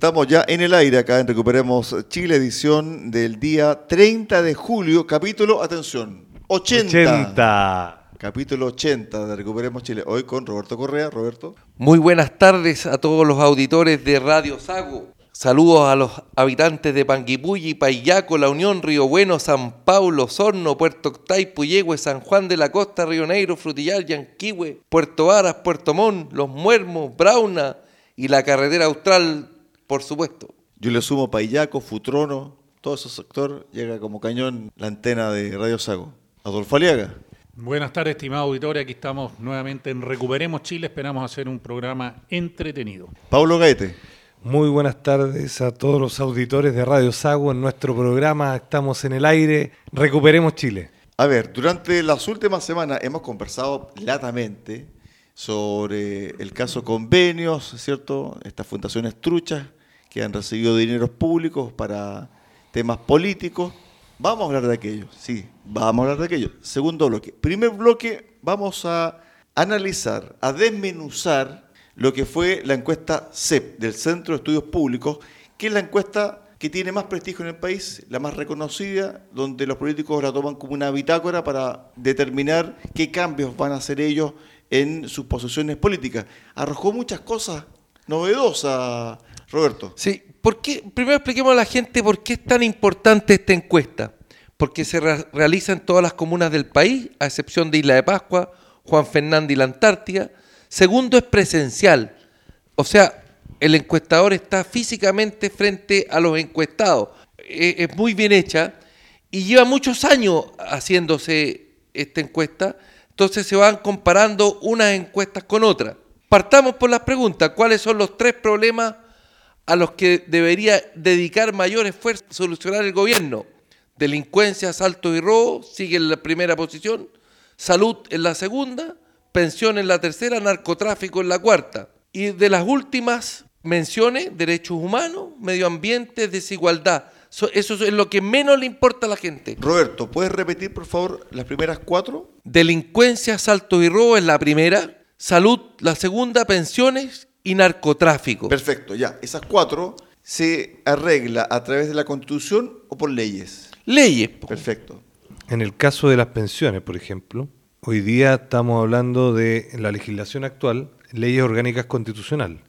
Estamos ya en el aire acá en Recuperemos Chile, edición del día 30 de julio, capítulo, atención, 80. 80. Capítulo 80 de Recuperemos Chile. Hoy con Roberto Correa. Roberto. Muy buenas tardes a todos los auditores de Radio Sago. Saludos a los habitantes de Panguipulli, Payaco, La Unión, Río Bueno, San Paulo, Sorno, Puerto Octay, Puyehue, San Juan de la Costa, Río Negro, Frutillar, Yanquihue, Puerto Varas, Puerto Montt, Los Muermos, Brauna y la carretera austral, por supuesto. Yo le sumo Payaco, Futrono, todo ese sector llega como cañón la antena de Radio Sago. Adolfo Aliaga. Buenas tardes, estimado auditorio. Aquí estamos nuevamente en Recuperemos Chile. Esperamos hacer un programa entretenido. Pablo Gaete. Muy buenas tardes a todos los auditores de Radio Sago. En nuestro programa estamos en el aire. Recuperemos Chile. A ver, durante las últimas semanas hemos conversado latamente sobre el caso convenios, ¿cierto? Estas fundaciones truchas que han recibido dineros públicos para temas políticos. Vamos a hablar de aquello, sí, vamos a hablar de aquello. Segundo bloque. Primer bloque, vamos a analizar, a desmenuzar lo que fue la encuesta CEP del Centro de Estudios Públicos, que es la encuesta que tiene más prestigio en el país, la más reconocida, donde los políticos la toman como una bitácora para determinar qué cambios van a hacer ellos en sus posiciones políticas. Arrojó muchas cosas novedosas, Roberto. Sí, ¿por qué? primero expliquemos a la gente por qué es tan importante esta encuesta. Porque se re realiza en todas las comunas del país, a excepción de Isla de Pascua, Juan Fernández y la Antártida. Segundo, es presencial. O sea, el encuestador está físicamente frente a los encuestados. Es muy bien hecha y lleva muchos años haciéndose esta encuesta. Entonces se van comparando unas encuestas con otras. Partamos por las preguntas. ¿Cuáles son los tres problemas a los que debería dedicar mayor esfuerzo a solucionar el gobierno? Delincuencia, asalto y robo, sigue en la primera posición. Salud en la segunda pensión en la tercera, narcotráfico en la cuarta. Y de las últimas menciones, derechos humanos, medio ambiente, desigualdad. Eso es lo que menos le importa a la gente. Roberto, ¿puedes repetir por favor las primeras cuatro? Delincuencia, asalto y robo es la primera, salud la segunda, pensiones y narcotráfico. Perfecto, ya. Esas cuatro se arregla a través de la constitución o por leyes. Leyes. Perfecto. En el caso de las pensiones, por ejemplo, Hoy día estamos hablando de la legislación actual, leyes orgánicas constitucional.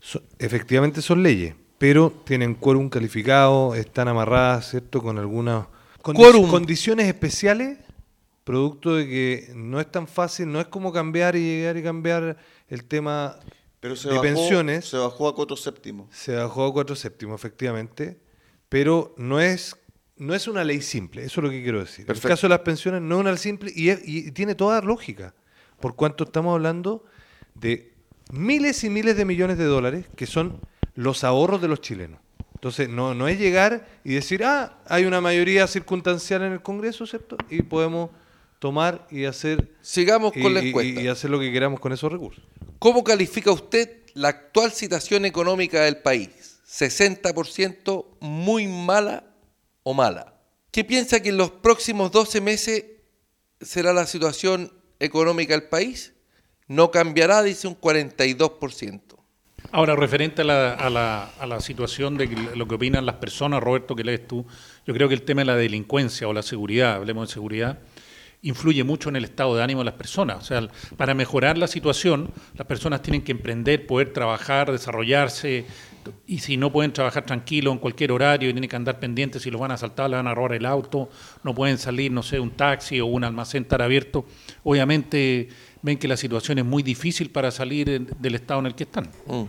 So, efectivamente son leyes, pero tienen quórum calificado, están amarradas, ¿cierto?, con algunas condi condiciones especiales, producto de que no es tan fácil, no es como cambiar y llegar y cambiar el tema pero se de bajó, pensiones. Se bajó a cuatro séptimos. Se bajó a cuatro séptimos, efectivamente, pero no es no es una ley simple, eso es lo que quiero decir. Perfecto. El caso de las pensiones no es una ley simple y, es, y, tiene toda lógica, por cuanto estamos hablando de miles y miles de millones de dólares que son los ahorros de los chilenos. Entonces, no, no es llegar y decir, ah, hay una mayoría circunstancial en el Congreso, ¿cierto? Y podemos tomar y hacer... Sigamos con y, la encuesta. Y, y hacer lo que queramos con esos recursos. ¿Cómo califica usted la actual situación económica del país? 60% muy mala o mala. ¿Qué piensa que en los próximos 12 meses será la situación económica del país? No cambiará, dice un 42%. Ahora, referente a la, a la, situación de lo que opinan las personas, Roberto, que lees tú, yo creo que el tema de la delincuencia o la seguridad, hablemos de seguridad, influye mucho en el estado de ánimo de las personas. O sea, para mejorar la situación, las personas tienen que emprender, poder trabajar, desarrollarse, y si no pueden trabajar tranquilo en cualquier horario y tienen que andar pendientes si los van a asaltar, le van a robar el auto, no pueden salir, no sé, un taxi o un almacén estar abierto, obviamente ven que la situación es muy difícil para salir del estado en el que están. Mm.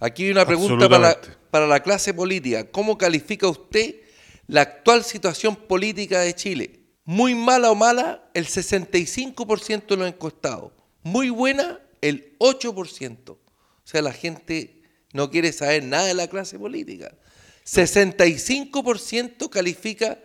Aquí hay una pregunta para la, para la clase política. ¿Cómo califica usted la actual situación política de Chile? Muy mala o mala, el 65% de los encuestados. Muy buena, el 8%. O sea, la gente no quiere saber nada de la clase política. 65% califica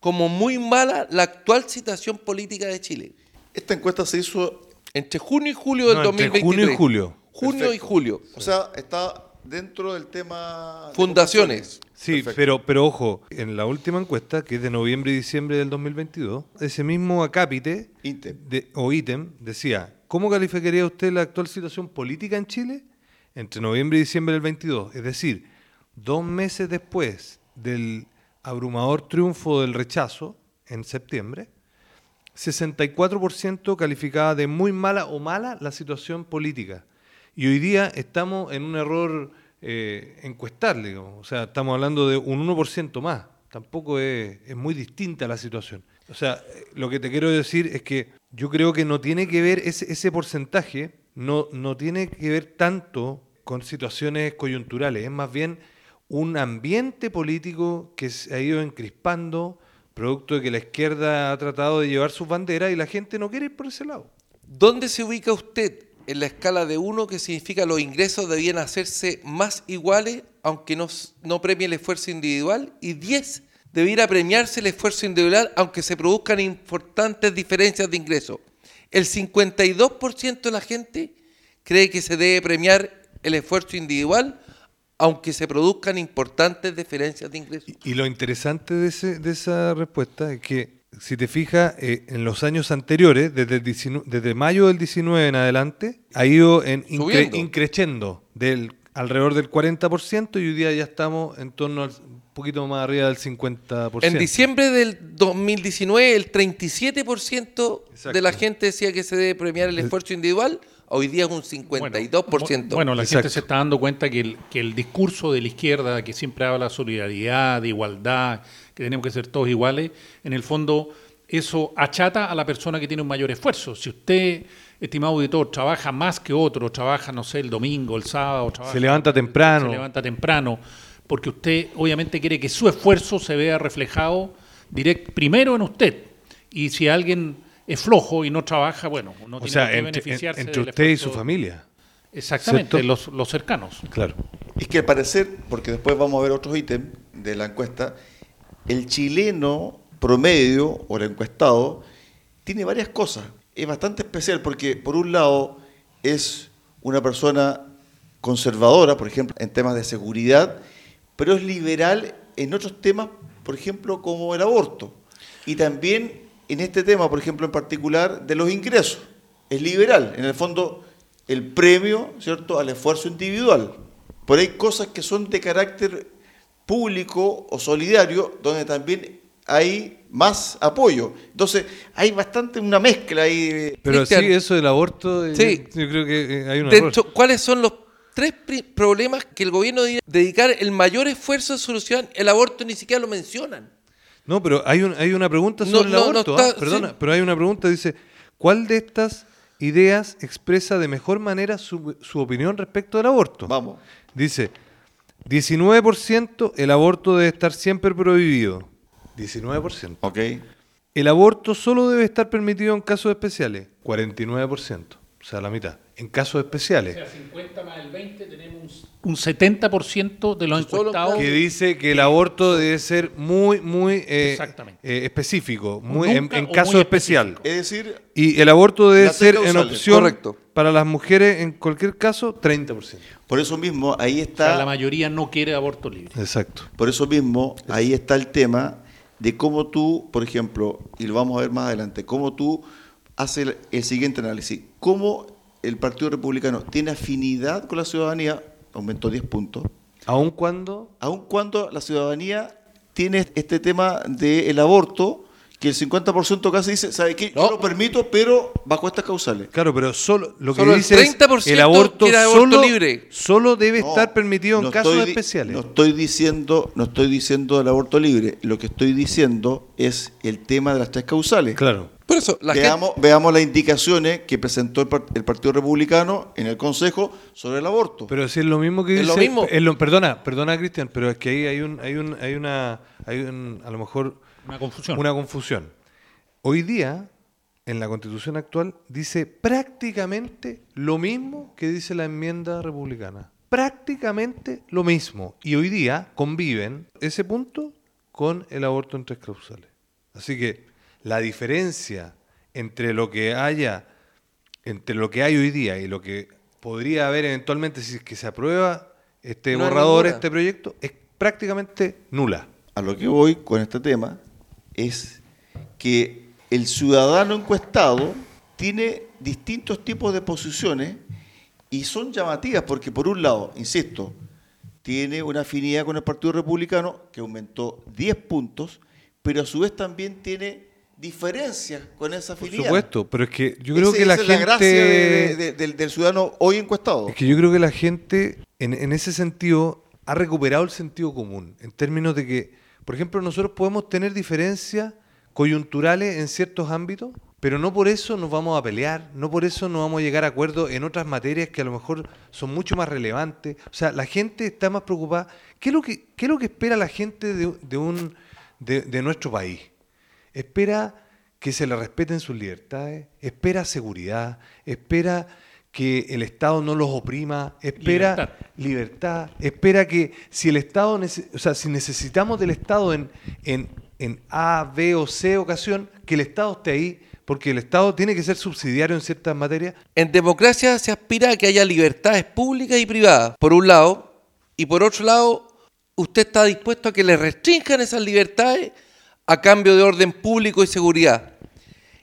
como muy mala la actual situación política de Chile. Esta encuesta se hizo, Entre junio y julio del No, entre 2023. junio y julio. Junio y julio. o sea, está dentro del tema... de Fundaciones. Sí, Perfecto. pero, pero ojo, en la última encuesta, que es de noviembre y diciembre del 2022, ese mismo acápite Ítem. de- o ítem decía, ¿cómo calificaría usted la actual situación política en Chile entre noviembre y diciembre del 22? Es decir, dos meses después del abrumador triunfo del rechazo en septiembre, 64% calificaba de muy mala o mala la situación política. Y hoy día estamos en un error eh, encuestal, digamos. O sea, estamos hablando de un 1% más. Tampoco es, es muy distinta la situación. O sea, eh, lo que te quiero decir es que yo creo que no tiene que ver ese, ese porcentaje, no, no tiene que ver tanto con situaciones coyunturales. Es más bien un ambiente político que se ha ido encrispando, producto de que la izquierda ha tratado de llevar sus banderas y la gente no quiere ir por ese lado. ¿Dónde se ubica usted en la escala de 1 que significa los ingresos debían hacerse más iguales aunque no, no premie el esfuerzo individual? Y 10 debiera premiarse el esfuerzo individual aunque se produzcan importantes diferencias de ingresos. El 52% de la gente cree que se debe premiar el esfuerzo individual aunque se produzcan importantes diferencias de ingresos. Y lo interesante de, ese- de esa respuesta es que, si te fijas, eh, en los años anteriores, desde, el 19 desde mayo del 19 en adelante, ha ido en incre- increciendo del alrededor del 40% y hoy día ya estamos en torno al un poquito más arriba del 50%. En diciembre del 2019, el 37% de Exacto. la gente decía que se debe premiar el esfuerzo individual. Hoy día es un 52%. Bueno, la Exacto. gente se está dando cuenta que el, que el discurso de la izquierda, que siempre habla de solidaridad, de igualdad, que tenemos que ser todos iguales, en el fondo eso achata a la persona que tiene un mayor esfuerzo. Si usted, estimado auditor, trabaja más que otro, trabaja, no sé, el domingo, el sábado, trabaja, Se levanta temprano. se levanta temprano, porque usted obviamente quiere que su esfuerzo se vea reflejado direct, primero en usted. Y si alguien es flojo y no trabaja, bueno, no o tiene sea, qué entre, beneficiarse entre del usted y su familia. Exactamente, los, los cercanos. Claro. Es que al parecer, porque después vamos a ver otros ítems de la encuesta, el chileno promedio o el encuestado tiene varias cosas. Es bastante especial porque, por un lado, es una persona conservadora, por ejemplo, en temas de seguridad, pero es liberal en otros temas, por ejemplo, como el aborto. Y también en este tema, por ejemplo, en particular, de los ingresos. Es liberal, en el fondo, el premio, ¿cierto?, al esfuerzo individual. Pero hay cosas que son de carácter público o solidario, donde también hay más apoyo. Entonces, hay bastante una mezcla ahí. de- Pero Cristian. sí, eso del aborto, eh, Sí. yo, yo creo que eh, hay un Dentro- error. ¿Cuáles son los tres problemas que el gobierno debe dedicar el mayor esfuerzo en solucionar? El aborto ni siquiera lo mencionan. No, pero hay, un, hay una pregunta No, sobre el no, no aborto. está- ¿ah? Perdona, sí. pero hay una pregunta, dice, ¿cuál de estas ideas expresa de mejor manera su, su opinión respecto del aborto? Vamos. Dice, 19% el aborto debe estar siempre prohibido. 19%. ¿Ok? El aborto solo debe estar permitido en casos especiales. 49%. O sea, la mitad. En casos especiales. 50 más el 20 tenemos un 70% de los encuestados. Que dice que el aborto debe ser muy, muy eh, Exactamente. eh, específico, muy, en, en o caso muy especial. Es decir, Y el aborto debe ser en opción correcto. para las mujeres, en cualquier caso, 30%. por eso mismo, ahí O está. sea, la mayoría no quiere aborto libre. Exacto. Por eso mismo, ahí está el tema de cómo tú, por ejemplo, y lo vamos a ver más adelante, cómo tú haces el, el siguiente análisis. Cómo el Partido Republicano tiene afinidad con la ciudadanía, aumentó 10 puntos, Aun cuando aun cuando la ciudadanía tiene este tema del aborto, que el 50% casi dice, ¿sabe qué? Yo No. lo permito, pero bajo estas causales. Claro, pero solo lo que Solo el dice es 30% el aborto, solo, libre. solo debe No, estar permitido en no casos estoy especiales. No estoy diciendo, no estoy diciendo del aborto libre. Lo que estoy diciendo es el tema de las tres causales. Claro. Por eso, la gente, veamos, veamos las indicaciones que presentó el, par- el Partido Republicano en el Consejo sobre el aborto. Pero si es lo mismo que Es dice. lo mismo. es lo- perdona, perdona, Cristian, pero es que ahí hay un, hay un, hay una, hay un, a lo mejor Una confusión. una confusión. Hoy día, en la Constitución actual, dice prácticamente lo mismo que dice la enmienda republicana. prácticamente lo mismo. Y hoy día conviven ese punto con el aborto en tres causales. Así que la diferencia entre lo que haya, entre lo que hay hoy día y lo que podría haber eventualmente si es que se aprueba este No borrador, este proyecto, es prácticamente nula. A lo que voy con este tema es que el ciudadano encuestado tiene distintos tipos de posiciones y son llamativas porque por un lado, insisto, tiene una afinidad con el Partido Republicano que aumentó 10 puntos, pero a su vez también tiene diferencias con esa Por afinidad. supuesto, pero es que yo creo Ese- que la esa gente... es la gracia de- de- del, del ciudadano hoy encuestado. Es que yo creo que la gente, en, en ese sentido, ha recuperado el sentido común, en términos de que, por ejemplo, nosotros podemos tener diferencias coyunturales en ciertos ámbitos, pero no por eso nos vamos a pelear, no por eso no vamos a llegar a acuerdos en otras materias que a lo mejor son mucho más relevantes. O sea, la gente está más preocupada. ¿Qué es lo que, qué es lo que espera la gente de, de un, de, de nuestro país? Espera que se le respeten sus libertades, espera seguridad, espera que el Estado no los oprima, espera Libertad. libertad, espera que si el Estado, o sea, si necesitamos del Estado en, en, en A, B o C ocasión, que el Estado esté ahí, porque el Estado tiene que ser subsidiario en ciertas materias. En democracia se aspira a que haya libertades públicas y privadas, por un lado, y por otro lado, usted está dispuesto a que le restrinjan esas libertades a cambio de orden público y seguridad.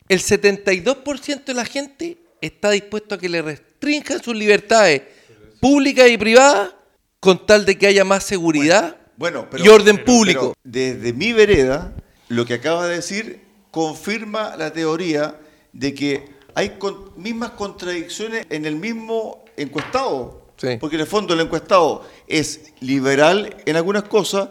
El 72% de la gente está dispuesto a que le restrinjan sus libertades públicas y privadas con tal de que haya más seguridad Bueno, pero- y orden pero- público. pero desde mi vereda, lo que acaba de decir confirma la teoría de que hay con- mismas contradicciones en el mismo encuestado. Sí. Porque en el fondo el encuestado es liberal en algunas cosas,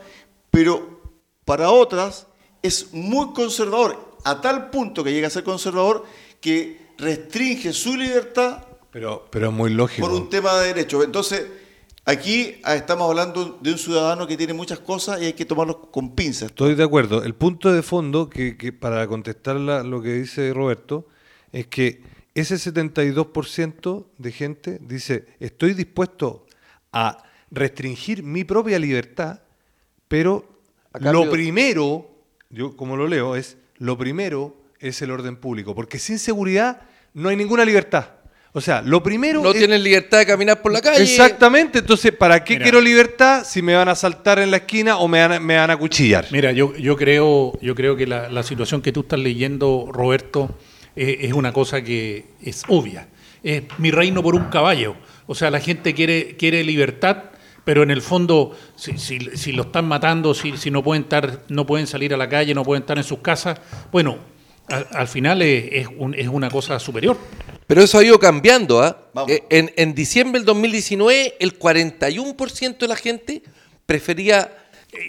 pero para otras es muy conservador, a tal punto que llega a ser conservador que restringe su libertad Pero, pero es muy lógico. por un tema de derechos. Entonces, aquí ah, estamos hablando de un ciudadano que tiene muchas cosas y hay que tomarlo con pinzas. Estoy de acuerdo. El punto de fondo, que, que para contestar la- lo que dice Roberto, es que ese 72% de gente dice, estoy dispuesto a restringir mi propia libertad, pero lo primero, yo como lo leo, es, lo primero es el orden público, porque sin seguridad no hay ninguna libertad. O sea, lo primero No es- tienen libertad de caminar por la calle. Exactamente, entonces, ¿para qué Mira. quiero libertad si me van a saltar en la esquina o me van a, me van a cuchillar? Mira, yo, yo creo, yo creo que la, la situación que tú estás leyendo, Roberto, eh, es una cosa que es obvia. Es mi reino por un caballo. O sea, la gente quiere, quiere libertad, pero en el fondo, si, si- si lo están matando, si, si no pueden estar, no pueden salir a la calle, no pueden estar en sus casas, bueno, al, al final es, es un- es una cosa superior. Pero eso ha ido cambiando. ¿ah? Vamos. Eh, En, en diciembre del 2019, el 41% de la gente prefería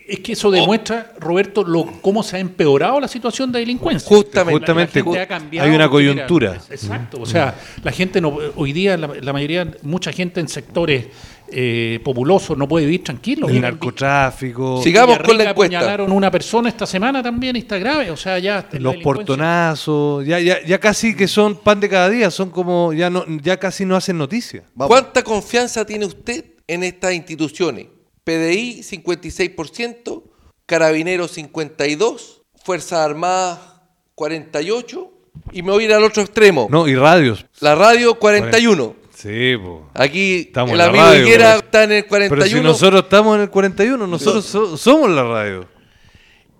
Es que eso demuestra, Roberto, lo, cómo se ha empeorado la situación de delincuencia. Justamente. Justamente, La gente ha cambiado hay una mira, coyuntura. exacto. O sea, la gente no, hoy día, la, la mayoría, mucha gente en sectores eh, populosos no puede vivir tranquilo. El narcotráfico, Sigamos Villarrica con la encuesta. apuñalaron una persona esta semana también y está grave. O sea, ya. los portonazos, ya, ya, ya casi que son pan de cada día, son como, ya no, ya casi no hacen noticia. Vamos. ¿Cuánta confianza tiene usted en estas instituciones? PDI 56%, Carabineros 52%, Fuerzas Armadas 48% y me voy a ir al otro extremo. No, y radios. La radio 41%. Sí, po. Aquí Estamos en el la amigo radio, Higuera pero- está en el 41%. Pero si nosotros estamos en el 41, nosotros so- somos la radio.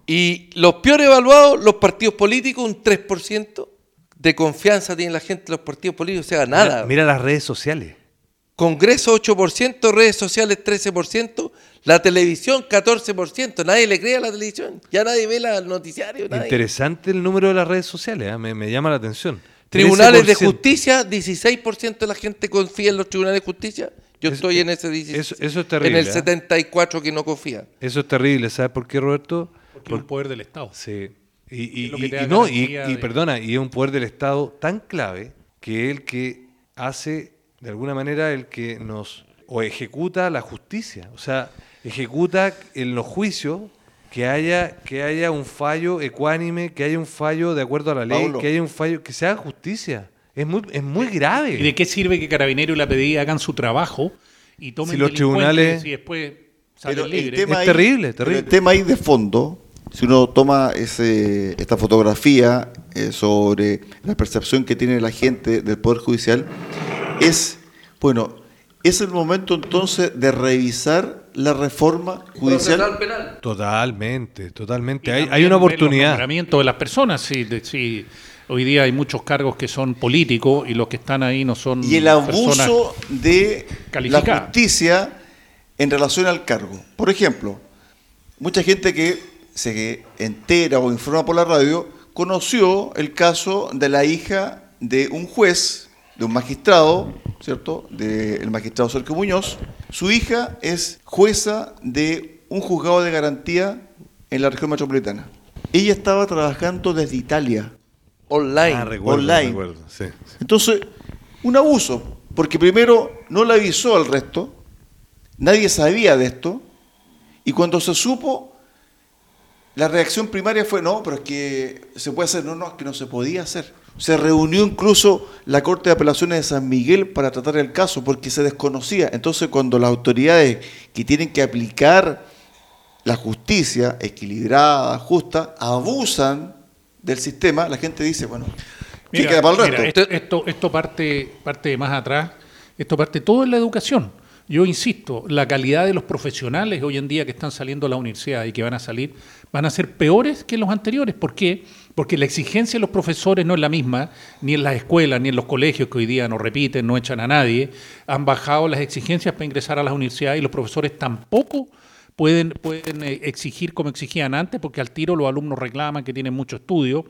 Y los peor evaluados, los partidos políticos, un 3% de confianza tiene la gente en los partidos políticos, o sea, nada. Mira, mira las redes sociales. Congreso 8%, redes sociales 13%, la televisión 14%. Nadie le cree a la televisión. Ya nadie ve la- el noticiario. nadie. Interesante el número de las redes sociales, me, me llama la atención. Tribunales de 13%. justicia, 16% de la gente confía en los tribunales de justicia. Yo estoy en ese 16. eso- eso es terrible, En el ¿eh? 74 que no confía. Eso es terrible, ¿sabes por qué, Roberto? Porque es un poder del Estado. Sí. Y, y- y- y no, de- perdona, y es un poder del Estado tan clave que es el que hace, de alguna manera, el que nos, o ejecuta la justicia. O sea, ejecuta en los juicios que haya, que haya un fallo ecuánime, que haya un fallo de acuerdo a la ley, Paulo. que haya un fallo, que se haga justicia. Es muy, es muy grave. ¿Y de qué sirve que Carabineros y la PDI hagan su trabajo y tomen Si los tribunales- y después salen el libres. Es ahí- terrible, pero terrible. El tema ahí de fondo, si uno toma ese, esta fotografía eh, sobre la percepción que tiene la gente del Poder Judicial, es, bueno, es el momento entonces de revisar la reforma judicial. Penal. Totalmente, totalmente. Hay, una oportunidad. nombramientos de las personas, sí, de- sí. Hoy día hay muchos cargos que son políticos y los que están ahí no son y el personas abuso de la justicia en relación al cargo. Por ejemplo, mucha gente que se entera o informa por la radio conoció el caso de la hija de un juez, de un magistrado, ¿cierto? Del magistrado Sergio Muñoz. Su hija es jueza de un juzgado de garantía en la región metropolitana. Ella estaba trabajando desde Italia. Online. Ah, recuerdo, Online. recuerdo, sí. Entonces, un abuso, porque primero no le avisó al resto, nadie sabía de esto, y cuando se supo, la reacción primaria fue, no, pero es que se puede hacer, no, no, es que no se podía hacer. Se reunió incluso la Corte de Apelaciones de San Miguel para tratar el caso, porque se desconocía. Entonces, cuando las autoridades que tienen que aplicar la justicia equilibrada, justa, abusan del sistema, la gente dice, bueno, ¿qué Mira, queda para el mira, resto? esto, esto, esto parte, parte de más atrás, esto parte todo en la educación. Yo insisto, la calidad de los profesionales hoy en día que están saliendo a la universidad y que van a salir, van a ser peores que los anteriores. ¿Por qué? Porque la exigencia de los profesores no es la misma, ni en las escuelas, ni en los colegios que hoy día no repiten, no echan a nadie. Han bajado las exigencias para ingresar a las universidades y los profesores tampoco pueden, pueden eh, exigir como exigían antes, porque al tiro los alumnos reclaman que tienen mucho estudio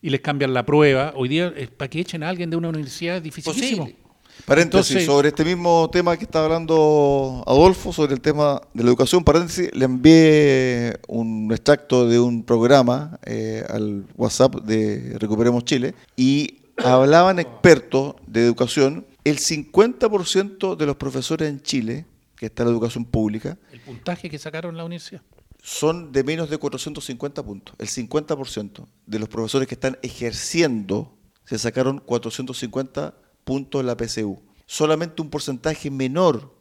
y les cambian la prueba. Hoy día, eh, para que echen a alguien de una universidad es dificilísimo. Posible. Paréntesis, Entonces- sobre este mismo tema que está hablando Adolfo, sobre el tema de la educación, paréntesis, le envié un extracto de un programa eh, al WhatsApp de Recuperemos Chile y hablaban expertos de educación, el 50% de los profesores en Chile, que está en la educación pública, El puntaje que sacaron la universidad. son de menos de 450 puntos. El 50% de los profesores que están ejerciendo se sacaron 450 puntos en la PSU. Solamente un porcentaje menor,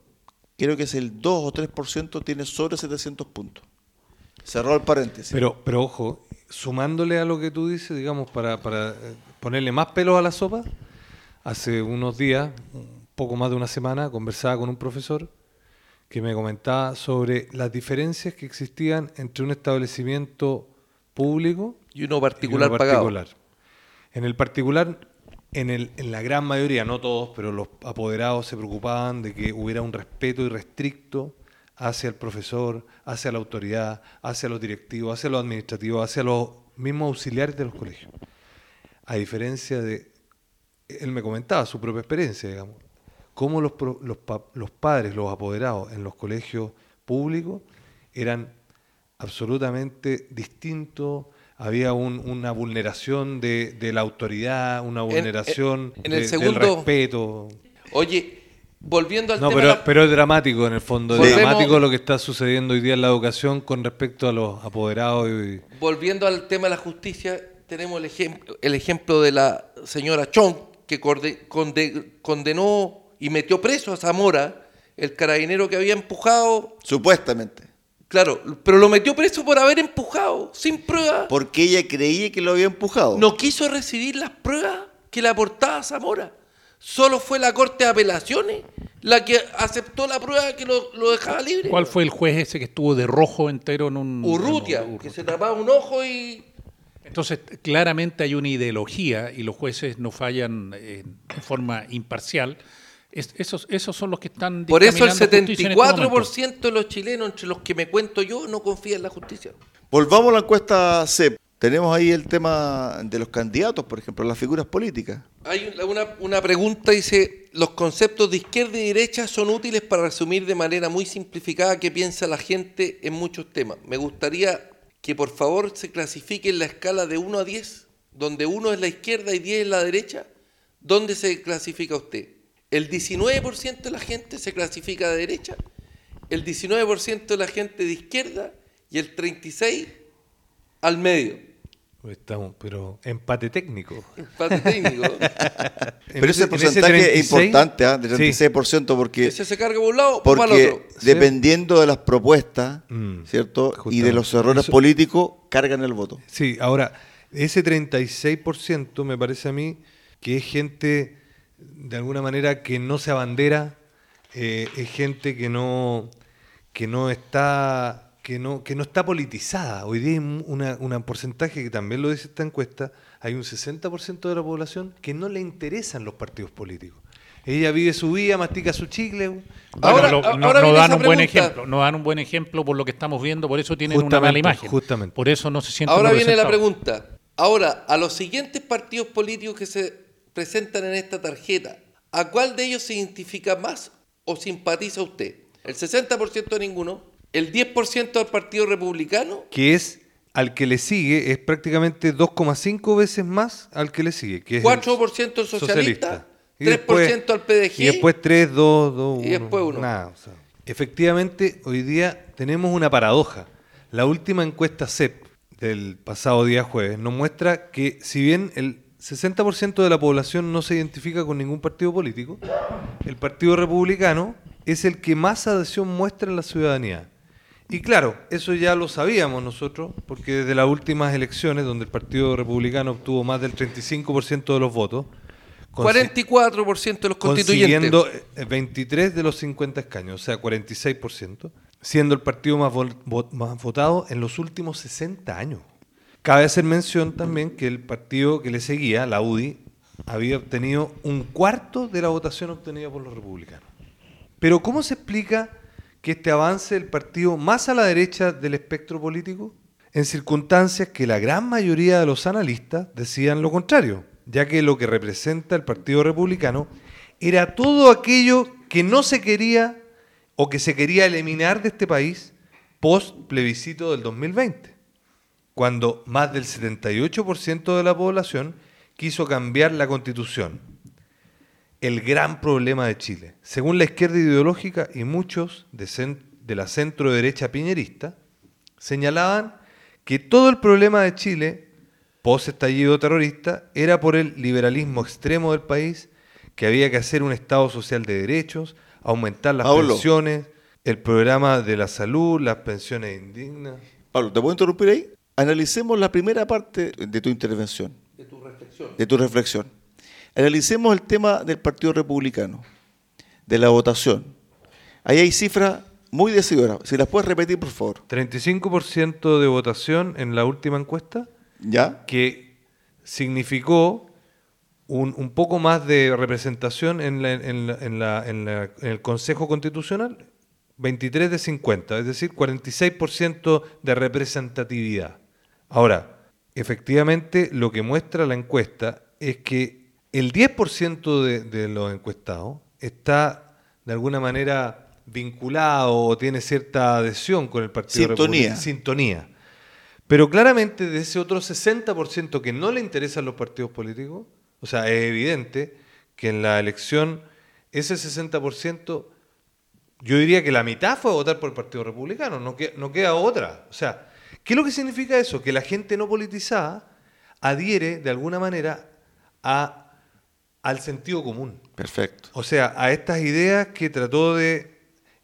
creo que es el 2 o 3%, tiene sobre 700 puntos. Cerró el paréntesis. Pero, pero ojo, sumándole a lo que tú dices, digamos, para, para eh, ponerle más pelos a la sopa, hace unos días, un poco más de una semana, conversaba con un profesor que me comentaba sobre las diferencias que existían entre un establecimiento público Y uno y particular, uno pagado. particular. En el particular, en, el, en la gran mayoría, no todos, pero los apoderados se preocupaban de que hubiera un respeto irrestricto hacia el profesor, hacia la autoridad, hacia los directivos, hacia los administrativos, hacia los mismos auxiliares de los colegios. A diferencia de, él me comentaba su propia experiencia, digamos, cómo los, los, los padres, los apoderados en los colegios públicos eran absolutamente distintos, había un- una vulneración de, de la autoridad, una vulneración en el de- segundo- del respeto. Oye, volviendo al No, tema pero, de la- pero es dramático en el fondo, es Volvemos- dramático lo que está sucediendo hoy día en la educación con respecto a los apoderados y, volviendo al tema de la justicia, tenemos el, ejem- el ejemplo de la señora Chong, que conde- condenó y metió preso a Zamora, el carabinero que había empujado, Supuestamente. Claro, pero lo metió preso por haber empujado, sin prueba. Porque ella creía que lo había empujado. No quiso recibir las pruebas que le aportaba Zamora. Solo fue la Corte de Apelaciones la que aceptó la prueba que lo, lo dejaba libre. ¿Cuál fue el juez ese que estuvo de rojo entero en un... Urrutia, en un- que se tapaba un ojo y... Entonces, claramente hay una ideología y los jueces no fallan eh, en forma imparcial. Es- esos, esos son los que están Por eso el dictaminando justicia en este momento. 74% de los chilenos, entre los que me cuento yo, no confía en la justicia. Volvamos a la encuesta CEP. Tenemos ahí el tema de los candidatos, por ejemplo, las figuras políticas. Hay una, una pregunta, dice, los conceptos de izquierda y derecha son útiles para resumir de manera muy simplificada qué piensa la gente en muchos temas. Me gustaría que por favor se clasifique en la escala de 1 a 10, donde 1 es la izquierda y 10 es la derecha. ¿Dónde se clasifica usted? El 19% de la gente se clasifica de derecha, el 19% de la gente de izquierda y el 36% al medio. Estamos, pero empate técnico. Empate técnico. Pero ese porcentaje es importante, ¿ah? del 36%, porque, Ese se carga por un lado, por el porque otro. dependiendo de las propuestas, Mm, ¿cierto? Y de los errores Eso- políticos, cargan el voto. Sí, ahora, ese 36% me parece a mí que es gente, de alguna manera, que no se abandera, eh, es gente que no, que no está que no, que no está politizada. Hoy día hay un una- una porcentaje que también lo dice esta encuesta, hay un 60% de la población que no le interesan los partidos políticos. Ella vive su vida, mastica su chicle. Bueno, Ahora- lo- no, ahora no viene dan un buen ejemplo, no dan un buen ejemplo por lo que estamos viendo, por eso tienen una mala imagen. justamente. Por eso no se sienten Ahora viene la pregunta. Ahora, a los siguientes partidos políticos que se presentan en esta tarjeta, ¿a cuál de ellos se identifica más o simpatiza usted? ¿El 60% a ninguno? ¿El 10% al Partido Republicano? que es al que le sigue, es prácticamente 2,5 veces más al que le sigue. Que es el 4% al socialista, Y 3% al PDG. Y después 3, 2, 2, Y después uno. Nada, o sea, efectivamente, hoy día tenemos una paradoja. La última encuesta CEP del pasado día jueves nos muestra que si bien el 60% de la población no se identifica con ningún partido político, el Partido Republicano es el que más adhesión muestra en la ciudadanía. Y claro, eso ya lo sabíamos nosotros, porque desde las últimas elecciones, donde el Partido Republicano obtuvo más del 35% de los votos, consi- 44% de los constituyentes. consiguiendo eh, 23 de los 50 escaños, o sea, 46%, siendo el partido más, vo- más votado en los últimos 60 años. Cabe hacer mención también que el partido que le seguía, la UDI, había obtenido un cuarto de la votación obtenida por los republicanos. Pero ¿cómo se explica que este avance del partido más a la derecha del espectro político? En circunstancias que la gran mayoría de los analistas decían lo contrario, ya que lo que representa el Partido Republicano era todo aquello que no se quería o que se quería eliminar de este país post plebiscito del 2020 cuando más del 78% de la población quiso cambiar la constitución. El gran problema de Chile. Según la izquierda ideológica y muchos de, la centro derecha piñerista, señalaban que todo el problema de Chile, post estallido terrorista, era por el liberalismo extremo del país, que había que hacer un Estado social de derechos, aumentar las Pablo. pensiones, el programa de la salud, las pensiones indignas. Pablo, ¿te puedo interrumpir ahí? Analicemos la primera parte de tu intervención, De tu reflexión. de tu reflexión. Analicemos el tema del Partido Republicano, de la votación. Ahí hay cifras muy decidoras. Si las puedes repetir, por favor. 35% de votación en la última encuesta, ¿Ya? que significó un, un poco más de representación en, la- en la- en la- en la- en el Consejo Constitucional, 23 de 50, es decir, 46% de representatividad. Ahora, efectivamente, lo que muestra la encuesta es que el 10% de, de los encuestados está de alguna manera vinculado o tiene cierta adhesión con el Partido Sintonía. Republicano. Sintonía. Pero claramente de ese otro 60% que no le interesan los partidos políticos, o sea, es evidente que en la elección ese 60%, yo diría que la mitad fue a votar por el Partido Republicano, no, que- no queda otra. O sea, ¿qué es lo que significa eso? Que la gente no politizada adhiere de alguna manera a, al sentido común. Perfecto. O sea, a estas ideas que trató de,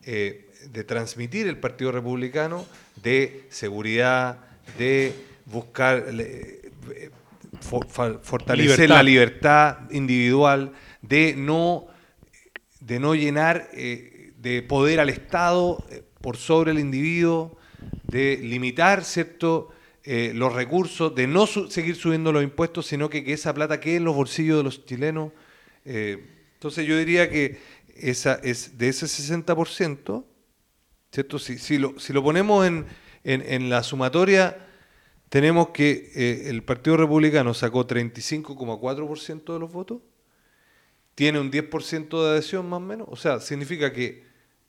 eh, de transmitir el Partido Republicano de seguridad, de buscar eh, for- fortalecer Libertad. la libertad individual, de no, de no llenar eh, de poder al Estado eh, por sobre el individuo, de limitar cierto eh, los recursos, de no seguir subiendo los impuestos, sino que, que esa plata quede en los bolsillos de los chilenos. Eh, entonces yo diría que esa es de ese 60%, ¿cierto? Si, si lo, si lo ponemos en, en- en la sumatoria, tenemos que eh, el Partido Republicano sacó 35,4% de los votos, tiene un 10% de adhesión más o menos, o sea, significa que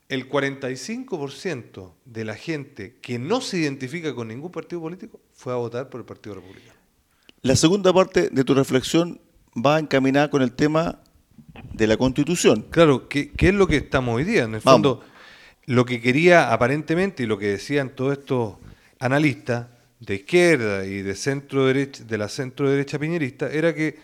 el 45% de la gente que no se identifica con ningún partido político fue a votar por el Partido Republicano. La segunda parte de tu reflexión va encaminada con el tema de la Constitución. Claro, ¿qué, qué es lo que estamos hoy día? En el Vamos. fondo, lo que quería aparentemente y lo que decían todos estos analistas de izquierda y de centro derecha, de la centro derecha piñerista era que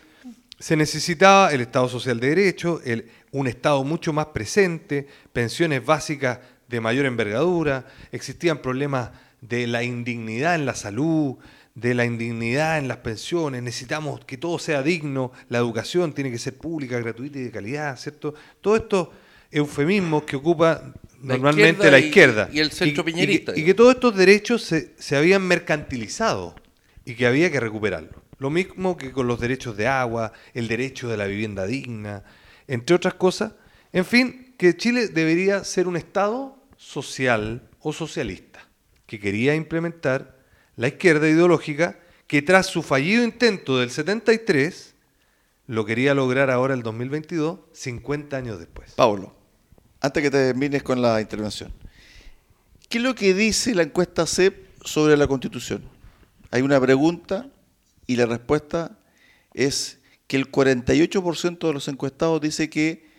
se necesitaba el Estado Social de Derecho, el, un Estado mucho más presente, pensiones básicas de mayor envergadura, existían problemas de la indignidad en la salud, de la indignidad en las pensiones, necesitamos que todo sea digno, la educación tiene que ser pública, gratuita y de calidad, ¿cierto? Todo esto eufemismos que ocupa normalmente la izquierda. Y, el centro piñerista. Y, que, todos estos derechos se, se, habían mercantilizado y que había que recuperarlos. Lo mismo que con los derechos de agua, el derecho de la vivienda digna, entre otras cosas. En fin, que Chile debería ser un Estado social o socialista, que quería implementar la izquierda ideológica que tras su fallido intento del 73 lo quería lograr ahora el 2022, 50 años después. Pablo antes que termines con la intervención, ¿qué es lo que dice la encuesta CEP sobre la Constitución? Hay una pregunta y la respuesta es que el 48% de los encuestados dice que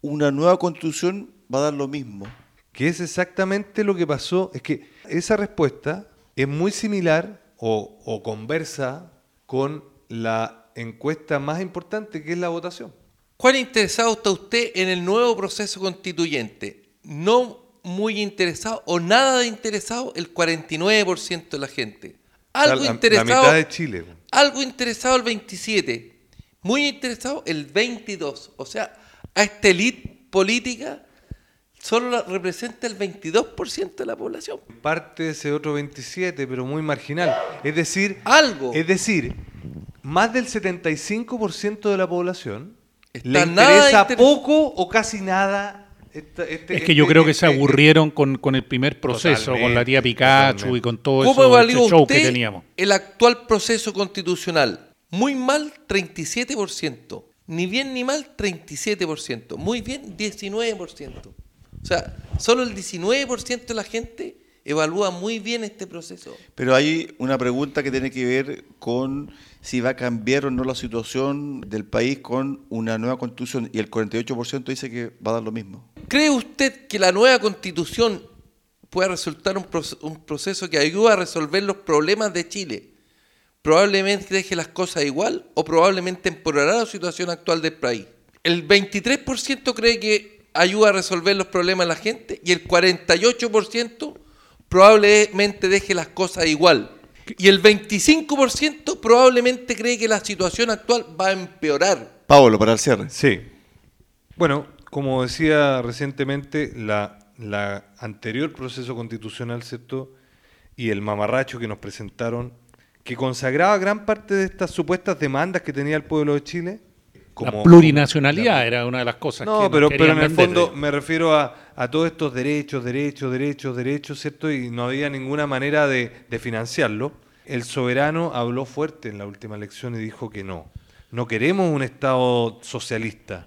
una nueva Constitución va a dar lo mismo. Que es exactamente lo que pasó, es que esa respuesta es muy similar o, o conversa con la encuesta más importante que es la votación. ¿Cuán interesado está usted en el nuevo proceso constituyente? No muy interesado o nada de interesado el 49% de la gente. Algo interesado. La mitad de Chile. Algo interesado el 27. Muy interesado el 22. O sea, a esta elite política solo representa el 22% de la población. Parte de ese otro 27, pero muy marginal. Es decir, algo. Es decir, más del 75% de la población le interesa poco o casi nada. Este, es que yo este, creo que se este, aburrieron con, con el primer proceso, con la tía Pikachu y con todo eso show que teníamos. El actual proceso constitucional, muy mal 37%, ni bien ni mal 37%, muy bien 19%. O sea, solo el 19% de la gente evalúa muy bien este proceso. Pero hay una pregunta que tiene que ver con si va a cambiar o no la situación del país con una nueva constitución y el 48% dice que va a dar lo mismo. ¿Cree usted que la nueva constitución pueda resultar un, un proceso que ayude a resolver los problemas de Chile? Probablemente deje las cosas igual o probablemente empeorará la situación actual del país. El 23% cree que ayuda a resolver los problemas de la gente y el 48% probablemente deje las cosas igual. Y el 25% probablemente cree que la situación actual va a empeorar. Pablo, para el cierre. Sí. Bueno, como decía recientemente, la, anterior proceso constitucional, ¿cierto? Y el mamarracho que nos presentaron, que consagraba gran parte de estas supuestas demandas que tenía el pueblo de Chile, la plurinacionalidad era una de las cosas no, que pero, pero en el fondo me refiero a, todos estos derechos, derechos, derechos, derechos, ¿cierto? Y no había ninguna manera de, financiarlo. El soberano habló fuerte en la última elección y dijo que no. No queremos un Estado socialista.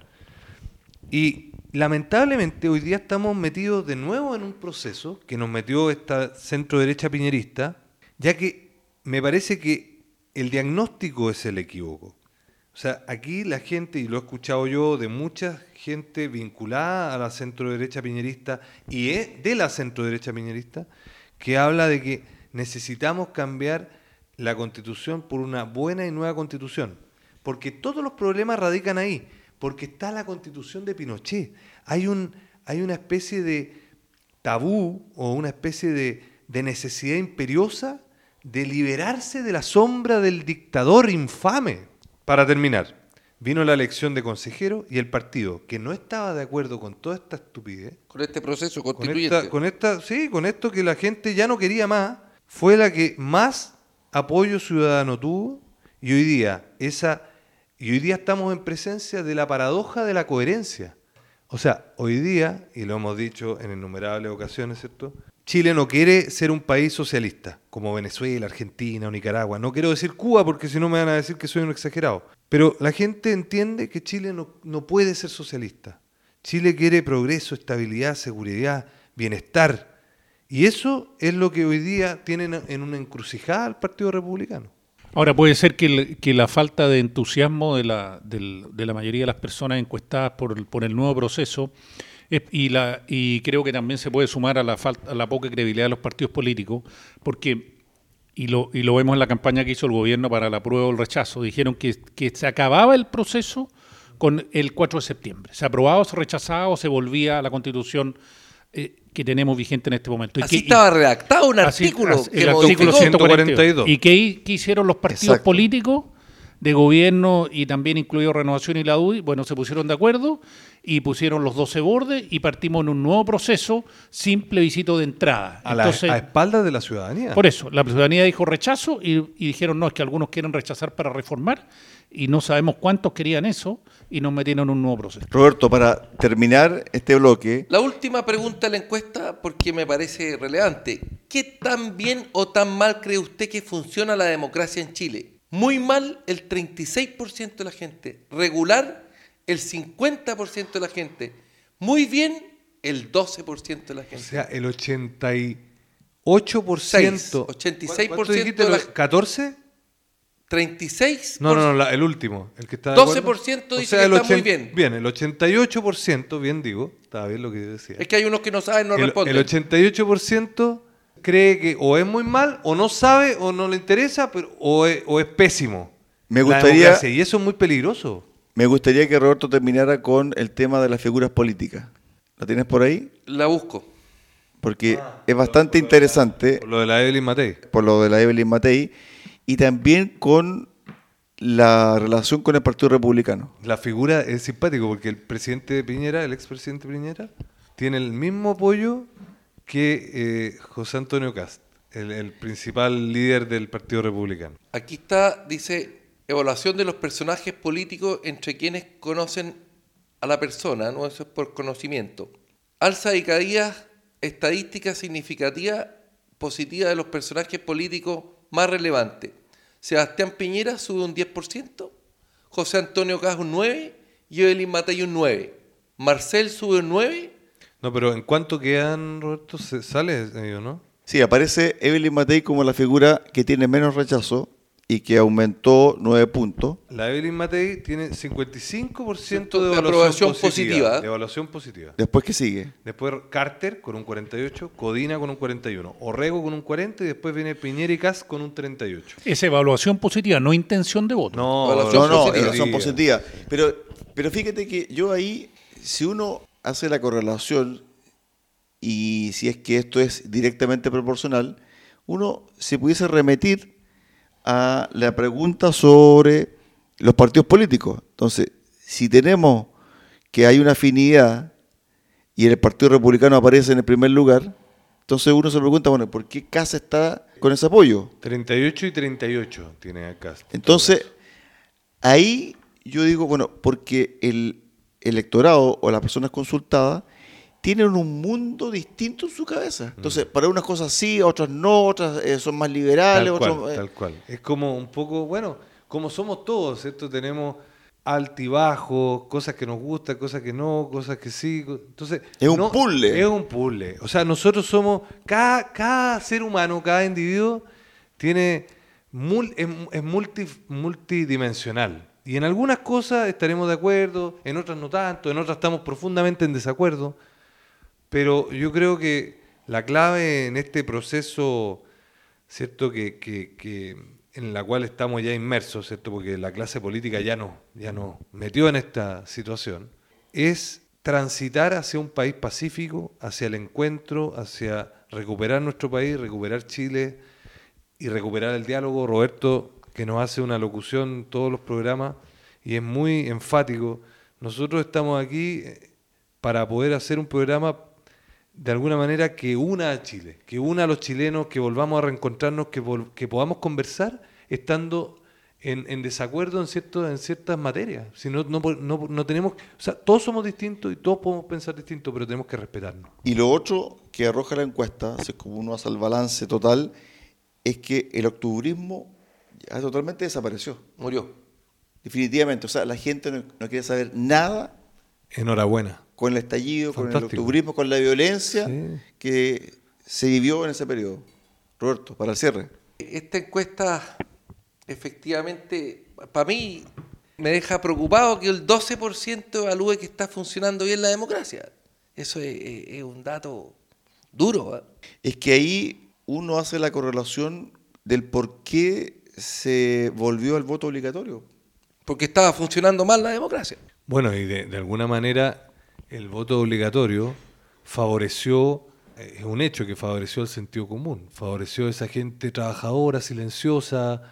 Y lamentablemente hoy día estamos metidos de nuevo en un proceso que nos metió esta centro derecha piñerista, ya que me parece que el diagnóstico es el equívoco. O sea, aquí la gente, y lo he escuchado yo de mucha gente vinculada a la centro derecha piñerista y de la centro derecha piñerista, que habla de que necesitamos cambiar la constitución por una buena y nueva constitución. Porque todos los problemas radican ahí, porque está la constitución de Pinochet. Hay, un, hay una especie de tabú o una especie de necesidad imperiosa de liberarse de la sombra del dictador infame. Para terminar, vino la elección de consejero y el partido que no estaba de acuerdo con toda esta estupidez. Con este proceso constituyente. Con esta, sí, con esto que la gente ya no quería más, fue la que más apoyo ciudadano tuvo y hoy día esa y hoy día estamos en presencia de la paradoja de la coherencia. O sea, hoy día, y lo hemos dicho en innumerables ocasiones, ¿cierto? Chile no quiere ser un país socialista, como Venezuela, Argentina o Nicaragua. No quiero decir Cuba porque si no me van a decir que soy un exagerado. Pero la gente entiende que Chile no, puede ser socialista. Chile quiere progreso, estabilidad, seguridad, bienestar. Y eso es lo que hoy día tienen en una encrucijada al Partido Republicano. Ahora, puede ser que, la falta de entusiasmo de la, de la mayoría de las personas encuestadas por, por el nuevo proceso y, la, y creo que también se puede sumar a la, falta, a la poca credibilidad de los partidos políticos, porque y lo, y lo vemos en la campaña que hizo el gobierno para la prueba o el rechazo. Dijeron que, que se acababa el proceso con el 4 de septiembre. Se aprobaba o se rechazaba o se volvía a la constitución eh, que tenemos vigente en este momento. Y Así que- y- estaba redactado un así- artículo así- que el artículo modificó. 142. ¿Y qué, qué hicieron los partidos Exacto. políticos de gobierno y también incluido Renovación y la UDI? Bueno, se pusieron de acuerdo y pusieron los 12 bordes y partimos en un nuevo proceso sin plebiscito de entrada. A, la- a espaldas de la ciudadanía. por eso, la ciudadanía dijo rechazo y, y dijeron no, es que algunos quieren rechazar para reformar y no sabemos cuántos querían eso y nos metieron en un nuevo proceso. Roberto, para terminar este bloque, La última pregunta de la encuesta, porque me parece relevante. ¿Qué tan bien o tan mal cree usted que funciona la democracia en Chile? Muy mal el 36% de la gente. Regular el 50% de la gente. Muy bien el 12% de la O gente. sea, el 88%. Seis, 86% ¿Cuánto dijiste? de la- ¿14? 36%. No, no, no, la- el último. El que está de acuerdo. 12% O dice sea, que el está muy 80 bien. Bien, el 88%, bien digo, estaba bien lo que yo decía. Es que hay unos que no saben, no el, responden. el 88% cree que o es muy mal, o no sabe, o no le interesa, pero, o, es, o es pésimo. Me gustaría- Y eso es muy peligroso. Me gustaría que Roberto terminara con el tema de las figuras políticas. ¿La tienes por ahí? La busco. Porque es bastante interesante Por lo de la Evelyn Matei. por lo de la Evelyn Matei y también con la relación con el Partido Republicano. La figura es simpático porque el presidente Piñera, el expresidente Piñera, tiene el mismo apoyo que eh, José Antonio Cast, el, el principal líder del Partido Republicano. Aquí está, dice, evaluación de los personajes políticos entre quienes conocen a la persona, ¿no? Eso es por conocimiento. Alza y caídas estadísticas significativas positivas de los personajes políticos más relevantes. Sebastián Piñera sube un 10%, José Antonio Cas un 9% y Evelyn Matei un 9%. Marcel sube un 9%, No, pero ¿en cuánto quedan, Roberto? ¿Se sale ello, no? Sí, aparece Evelyn Matei como la figura que tiene menos rechazo y que aumentó nueve puntos. La Evelyn Matei tiene 55% De de evaluación aprobación positiva. positiva. De evaluación positiva. Después, ¿qué sigue? Después Carter con un 48, Codina con un 41, Orrego con un 40 y después viene Piñera y Cas con un 38. Es evaluación positiva, no intención de voto. No, Evaluación No, no, positiva. evaluación positiva. Pero, pero fíjate que yo ahí, si uno hace la correlación y si es que esto es directamente proporcional, uno se pudiese remitir a la pregunta sobre los partidos políticos. Entonces, si tenemos que hay una afinidad y el Partido Republicano aparece en el primer lugar, entonces uno se pregunta, bueno, ¿por qué Casa está con ese apoyo? 38 y 38 tiene acá. Entonces, ahí yo digo, bueno, porque el electorado o las personas consultadas tienen un mundo distinto en su cabeza. Entonces, para unas cosas sí, otras no, otras eh, son más liberales, tal otras... cual, eh, tal cual. Es como un poco, bueno, como somos todos, ¿cierto? Tenemos altibajos, cosas que nos gustan, cosas que no, cosas que sí. Entonces, Es un no- puzzle. Es un puzzle. O sea, nosotros somos, cada, cada ser humano, cada individuo tiene, mul- es, es multi- multidimensional. Y en algunas cosas estaremos de acuerdo, en otras no tanto, en otras estamos profundamente en desacuerdo. Pero yo creo que la clave en este proceso, ¿cierto? Que, en la cual estamos ya inmersos, ¿cierto? Porque la clase política ya no, ya no metió en esta situación, es transitar hacia un país pacífico, hacia el encuentro, hacia recuperar nuestro país, recuperar Chile y recuperar el diálogo. Roberto, que nos hace una locución todos los programas y es muy enfático. Nosotros estamos aquí eh, para poder hacer un programa de alguna manera que una a Chile, que una a los chilenos, que volvamos a reencontrarnos, que, vol- que podamos conversar estando en, en desacuerdo en, cierto, en ciertas materias. Si no, no- no tenemos, o sea, todos somos distintos y todos podemos pensar distinto, pero tenemos que respetarnos. Y lo otro que arroja la encuesta, si es como uno hace el balance total, es que el octubrismo ya totalmente desapareció. murió. Definitivamente. O sea, la gente no, no quiere saber nada Enhorabuena. Con el estallido, con el octubrismo, con la violencia Sí. que se vivió en ese periodo. Roberto, para el cierre. Esta encuesta, efectivamente, para mí me deja preocupado que el 12% evalúe que está funcionando bien la democracia. Eso es, es- es un dato duro. ¿eh? Es que ahí uno hace la correlación del por qué se volvió al voto obligatorio. Porque estaba funcionando mal la democracia. Bueno, y de, de alguna manera el voto obligatorio favoreció, eh, es un hecho que favoreció el sentido común, favoreció a esa gente trabajadora, silenciosa,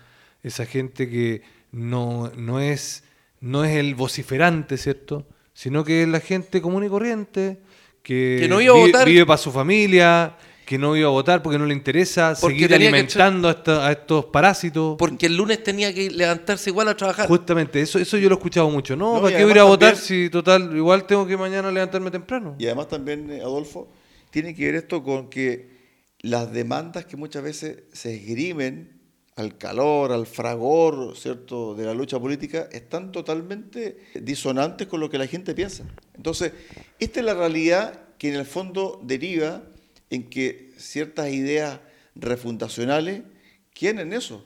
esa gente que no, no, es, no es el vociferante, ¿cierto? Sino que es la gente común y corriente, que, Que no iba a votar. vive para su familia, que no iba a votar porque no le interesa Porque seguir que alimentando a, esta- a estos parásitos. Porque el lunes tenía que levantarse igual a trabajar. Justamente, eso, eso yo lo he escuchado mucho. No, ¿para qué voy a ir a votar también- si total, igual tengo que mañana levantarme temprano? Y además también, eh, Adolfo, tiene que ver esto con que las demandas que muchas veces se esgrimen al calor, al fragor, ¿cierto?, de la lucha política, están totalmente disonantes con lo que la gente piensa. Entonces, esta es la realidad que en el fondo deriva en que ciertas ideas refundacionales quieren eso,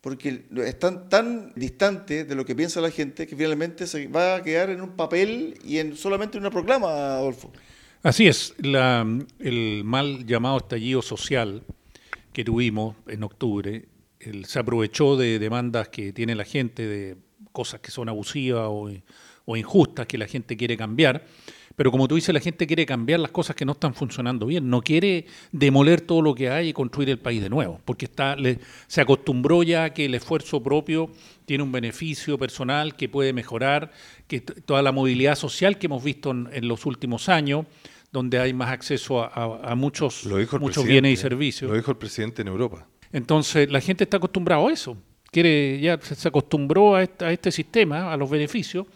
porque están tan distantes de lo que piensa la gente que finalmente se va a quedar en un papel y en solamente una proclama, Adolfo. Así es, el mal llamado estallido social que tuvimos en octubre, se aprovechó de demandas que tiene la gente, de cosas que son abusivas o injustas que la gente quiere cambiar, pero como tú dices, la gente quiere cambiar las cosas que no están funcionando bien, no quiere demoler todo lo que hay y construir el país de nuevo, porque está, le- se acostumbró ya a que el esfuerzo propio tiene un beneficio personal que puede mejorar, que toda la movilidad social que hemos visto en, en los últimos años, donde hay más acceso a, a- a muchos, Lo dijo el muchos presidente, bienes y servicios. Lo dijo el presidente en Europa. Entonces, la gente está acostumbrada a eso. Quiere, ya se acostumbró a a este sistema, a los beneficios,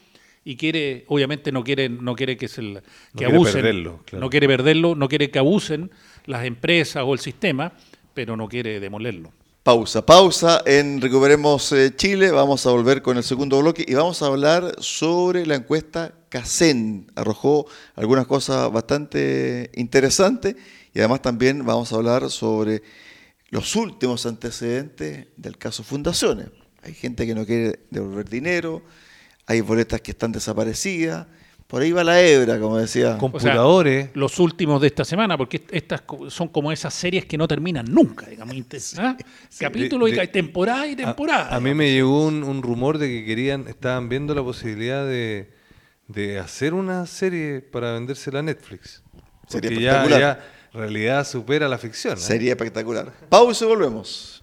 y quiere, obviamente no quiere, no quiere que se la- que quiere abusen, perderlo, claro. no quiere perderlo, no quiere que abusen las empresas o el sistema, pero no quiere demolerlo. Pausa, pausa en Recuperemos eh, Chile. Vamos a volver con el segundo bloque y vamos a hablar sobre la encuesta CACEN. Arrojó algunas cosas bastante interesantes y además también vamos a hablar sobre los últimos antecedentes del caso Fundaciones. Hay gente que no quiere devolver dinero, hay boletas que están desaparecidas. Por ahí va la hebra, como decía. Con- O sea, Computadores. los últimos de esta semana, porque est- estas son como esas series que no terminan nunca, digamos. ¿ah? Capítulo De- y de- temporada y temporada. A, a mí me llegó un, un rumor de que querían, estaban viendo la posibilidad de, de hacer una serie para vendérsela a Netflix. Sería ya, espectacular. ya realidad supera la ficción. ¿eh? Sería espectacular. Pausa y volvemos.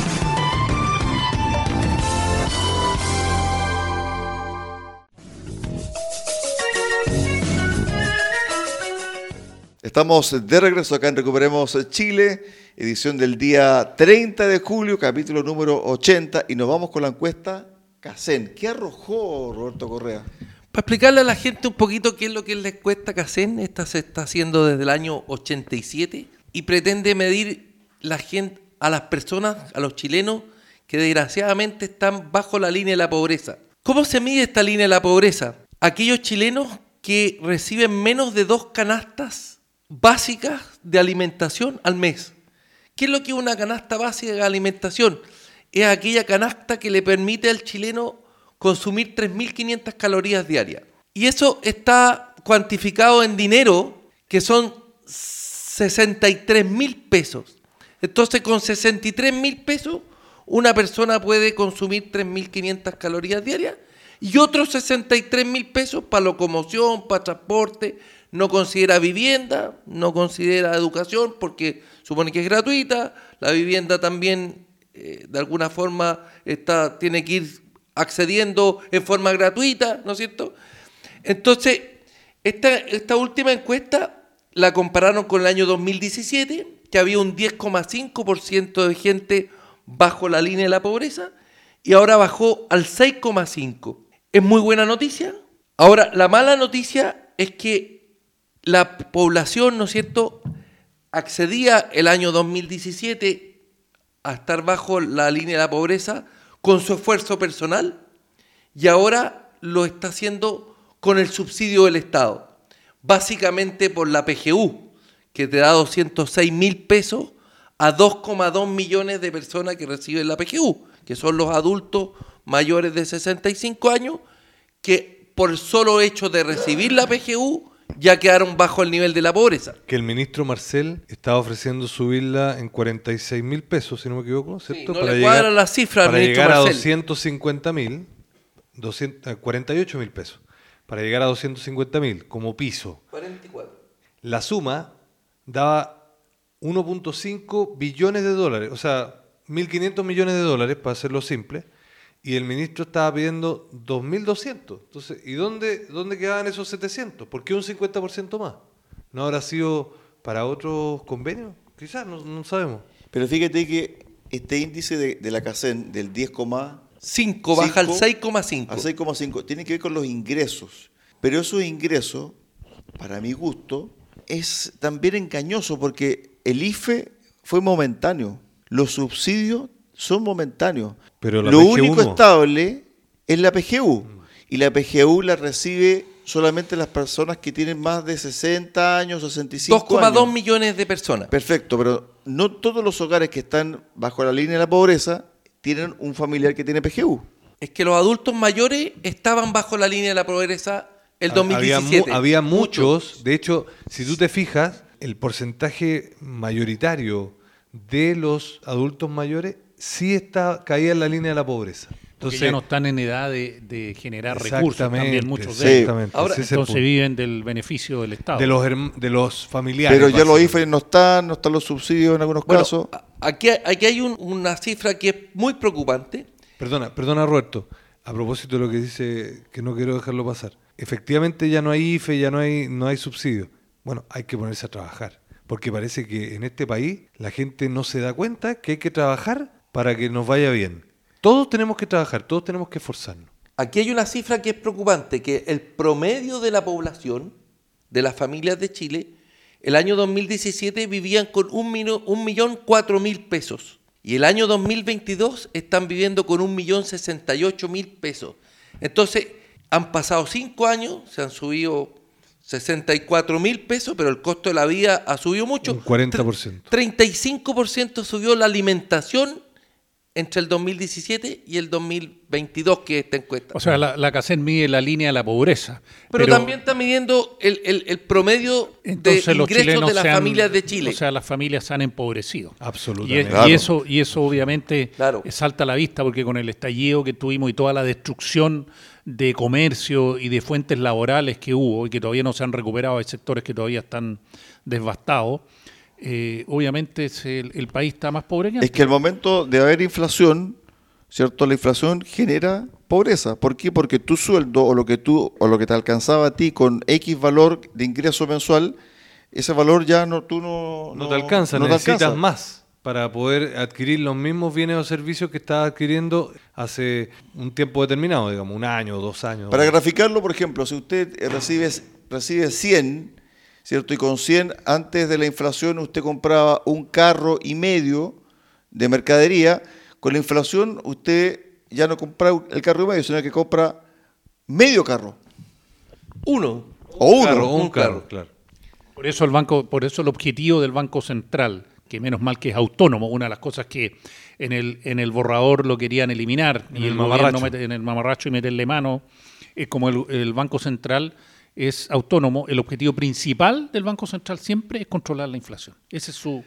Estamos de regreso acá en Recuperemos Chile, edición del día 30 de julio, capítulo número 80, y nos vamos con la encuesta CACEN. ¿Qué arrojó Roberto Correa? Para explicarle a la gente un poquito qué es lo que es la encuesta CACEN, esta se está haciendo desde el año 87 y pretende medir a las personas, a los chilenos que desgraciadamente están bajo la línea de la pobreza. ¿Cómo se mide esta línea de la pobreza? Aquellos chilenos que reciben menos de dos canastas básicas de alimentación al mes. ¿Qué es lo que es una canasta básica de alimentación? Es aquella canasta que le permite al chileno consumir 3.500 calorías diarias. Y eso está cuantificado en dinero, que son 63 mil pesos. Entonces, con 63 mil pesos, una persona puede consumir 3.500 calorías diarias y otros 63 mil pesos para locomoción, para transporte, no considera vivienda, no considera educación porque supone que es gratuita, la vivienda también eh, de alguna forma está, tiene que ir accediendo en forma gratuita, ¿no es cierto? Entonces, esta, esta última encuesta la compararon con el año 2017, que había un 10,5% de gente bajo la línea de la pobreza, y ahora bajó al 6,5%. Es muy buena noticia. Ahora, la mala noticia es que la población, ¿no es cierto?, accedía el año 2017 a estar bajo la línea de la pobreza con su esfuerzo personal y ahora lo está haciendo con el subsidio del Estado, básicamente por la PGU, que te da 206 mil pesos a 2,2 millones de personas que reciben la PGU, que son los adultos mayores de 65 años, que por el solo hecho de recibir la PGU ya quedaron bajo el nivel de la pobreza. Que el ministro Marcel estaba ofreciendo subirla en 46 mil pesos, si no me equivoco, ¿cierto? Sí, no le cuadra la cifra al para ministro llegar a Marcel. 250 mil, 48 mil pesos, para llegar a 250 mil como piso. 44. La suma daba 1.5 billones de dólares, o sea, 1.500 millones de dólares, para hacerlo simple, y el ministro estaba pidiendo 2.200. Entonces, ¿y dónde, dónde quedaban esos 700? ¿Por qué un 50% más? ¿No habrá sido para otros convenios? Quizás, no, no sabemos. Pero fíjate que este índice de, de la CACEN del 10, 5 baja al Cinco 6,5. a 6,5 tiene que ver con los ingresos. Pero esos ingresos, para mi gusto, es también engañoso porque el IFE fue momentáneo. Los subsidios son momentáneos. Pero la Lo PGU único no. estable es la PGU. Y la PGU la recibe solamente las personas que tienen más de 60 años, 65 años. 2,2 millones de personas. Perfecto, pero no todos los hogares que están bajo la línea de la pobreza tienen un familiar que tiene PGU. Es que los adultos mayores estaban bajo la línea de la pobreza el Había, 2017. mu- había muchos, de hecho, si tú te fijas, el porcentaje mayoritario de los adultos mayores sí está caía en la línea de la pobreza. Porque Entonces, ya no están en edad de, de generar recursos también muchos de ellos. exactamente, Ahora, Entonces punto. viven del beneficio del Estado. de los de los familiares. Pero ya los. IFE no están, no están los subsidios en algunos Bueno, casos. a- aquí, aquí hay un- una cifra que es muy preocupante. Perdona, perdona Roberto, a propósito de lo que dice, que no quiero dejarlo pasar. Efectivamente ya no hay IFE, ya no hay, no hay subsidio. Bueno, hay que ponerse a trabajar, porque parece que en este país la gente no se da cuenta que hay que trabajar para que nos vaya bien. Todos tenemos que trabajar, todos tenemos que esforzarnos. Aquí hay una cifra que es preocupante, que el promedio de la población de las familias de Chile, el año 2017 vivían con un, mino- un millón cuatro mil pesos. Y el año 2022 están viviendo con un millón sesenta y ocho mil pesos. Entonces, han pasado cinco años, se han subido 64 mil pesos, pero el costo de la vida ha subido mucho. Un 40%. 35% subió la alimentación entre el 2017 y el 2022, que es esta encuesta. O sea, la, la CACEN mide la línea de la pobreza. pero, también está midiendo el, el- el promedio de ingresos de las han- familias de Chile. O sea, las familias se han empobrecido. Y, Absolutamente. es- Claro. y eso, y eso obviamente Claro. salta a la vista porque con el estallido que tuvimos y toda la destrucción de comercio y de fuentes laborales que hubo y que todavía no se han recuperado, hay sectores que todavía están devastados, eh, obviamente se- el, el país está más pobre que Es antes. que al momento de haber inflación, ¿cierto? La inflación genera pobreza. ¿Por qué? Porque tu sueldo o lo que tú o lo que te alcanzaba a ti con X valor de ingreso mensual, ese valor ya no tú no No, te alcanza, no te necesitas alcanza. más para poder adquirir los mismos bienes o servicios que estabas adquiriendo hace un tiempo determinado, digamos, un año, dos años. Para graficarlo, por ejemplo, si usted recibe, recibe 100, ¿cierto? Y con 100 antes de la inflación usted compraba un carro y medio de mercadería, con la inflación usted ya no compra el carro y medio, sino que compra medio carro. Uno. O uno. Claro, un un carro, carro. claro. Por eso el banco, por eso el objetivo del Banco Central, que menos mal que es autónomo, una de las cosas que en el, en el borrador lo querían eliminar En y el el, mamarracho. mete- en el mamarracho y meterle mano, es como el, el Banco Central es autónomo, el objetivo principal del Banco Central siempre es controlar la inflación. Ese es su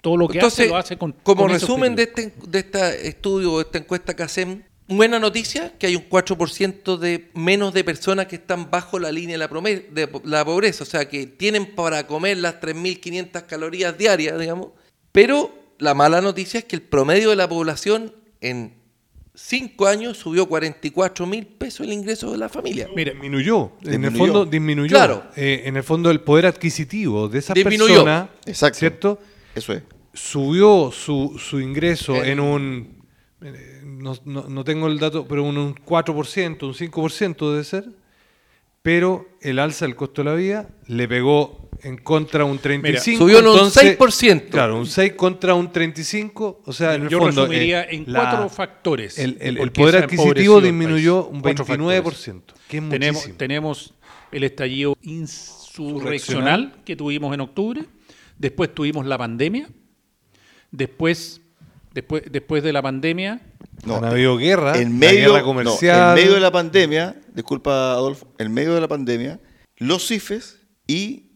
todo lo que Entonces, hace lo hace con como con resumen de este, de este estudio, de esta encuesta que hacen, buena noticia que hay un 4% de menos de personas que están bajo la línea de la, de la pobreza, o sea, que tienen para comer las 3.500 calorías diarias, digamos. Pero la mala noticia es que el promedio de la población en 5 años subió 44 mil pesos el ingreso de la familia. Mire, disminuyó. En el fondo disminuyó. Claro. Eh, en el fondo el poder adquisitivo de esas Disminuyó. personas, Exacto. ¿cierto? Eso es. Subió su, su ingreso En- en un, eh, no, no- no tengo el dato, pero un, un 4%, un 5% debe ser, pero el alza del costo de la vida le pegó en contra un 35. subió en un entonces, 6%. Claro, un 6 contra un 35. O sea, en el Yo fondo. resumiría eh, en la- cuatro factores. El, poder adquisitivo disminuyó un Cuatro 29%, factores. que es tenemos, muchísimo. tenemos el estallido insurreccional que tuvimos en octubre, después tuvimos la pandemia, después, después, después de la pandemia, Han habido guerra, en medio, guerra no, en medio de la pandemia, disculpa Adolfo, en medio de la pandemia, los CIFES y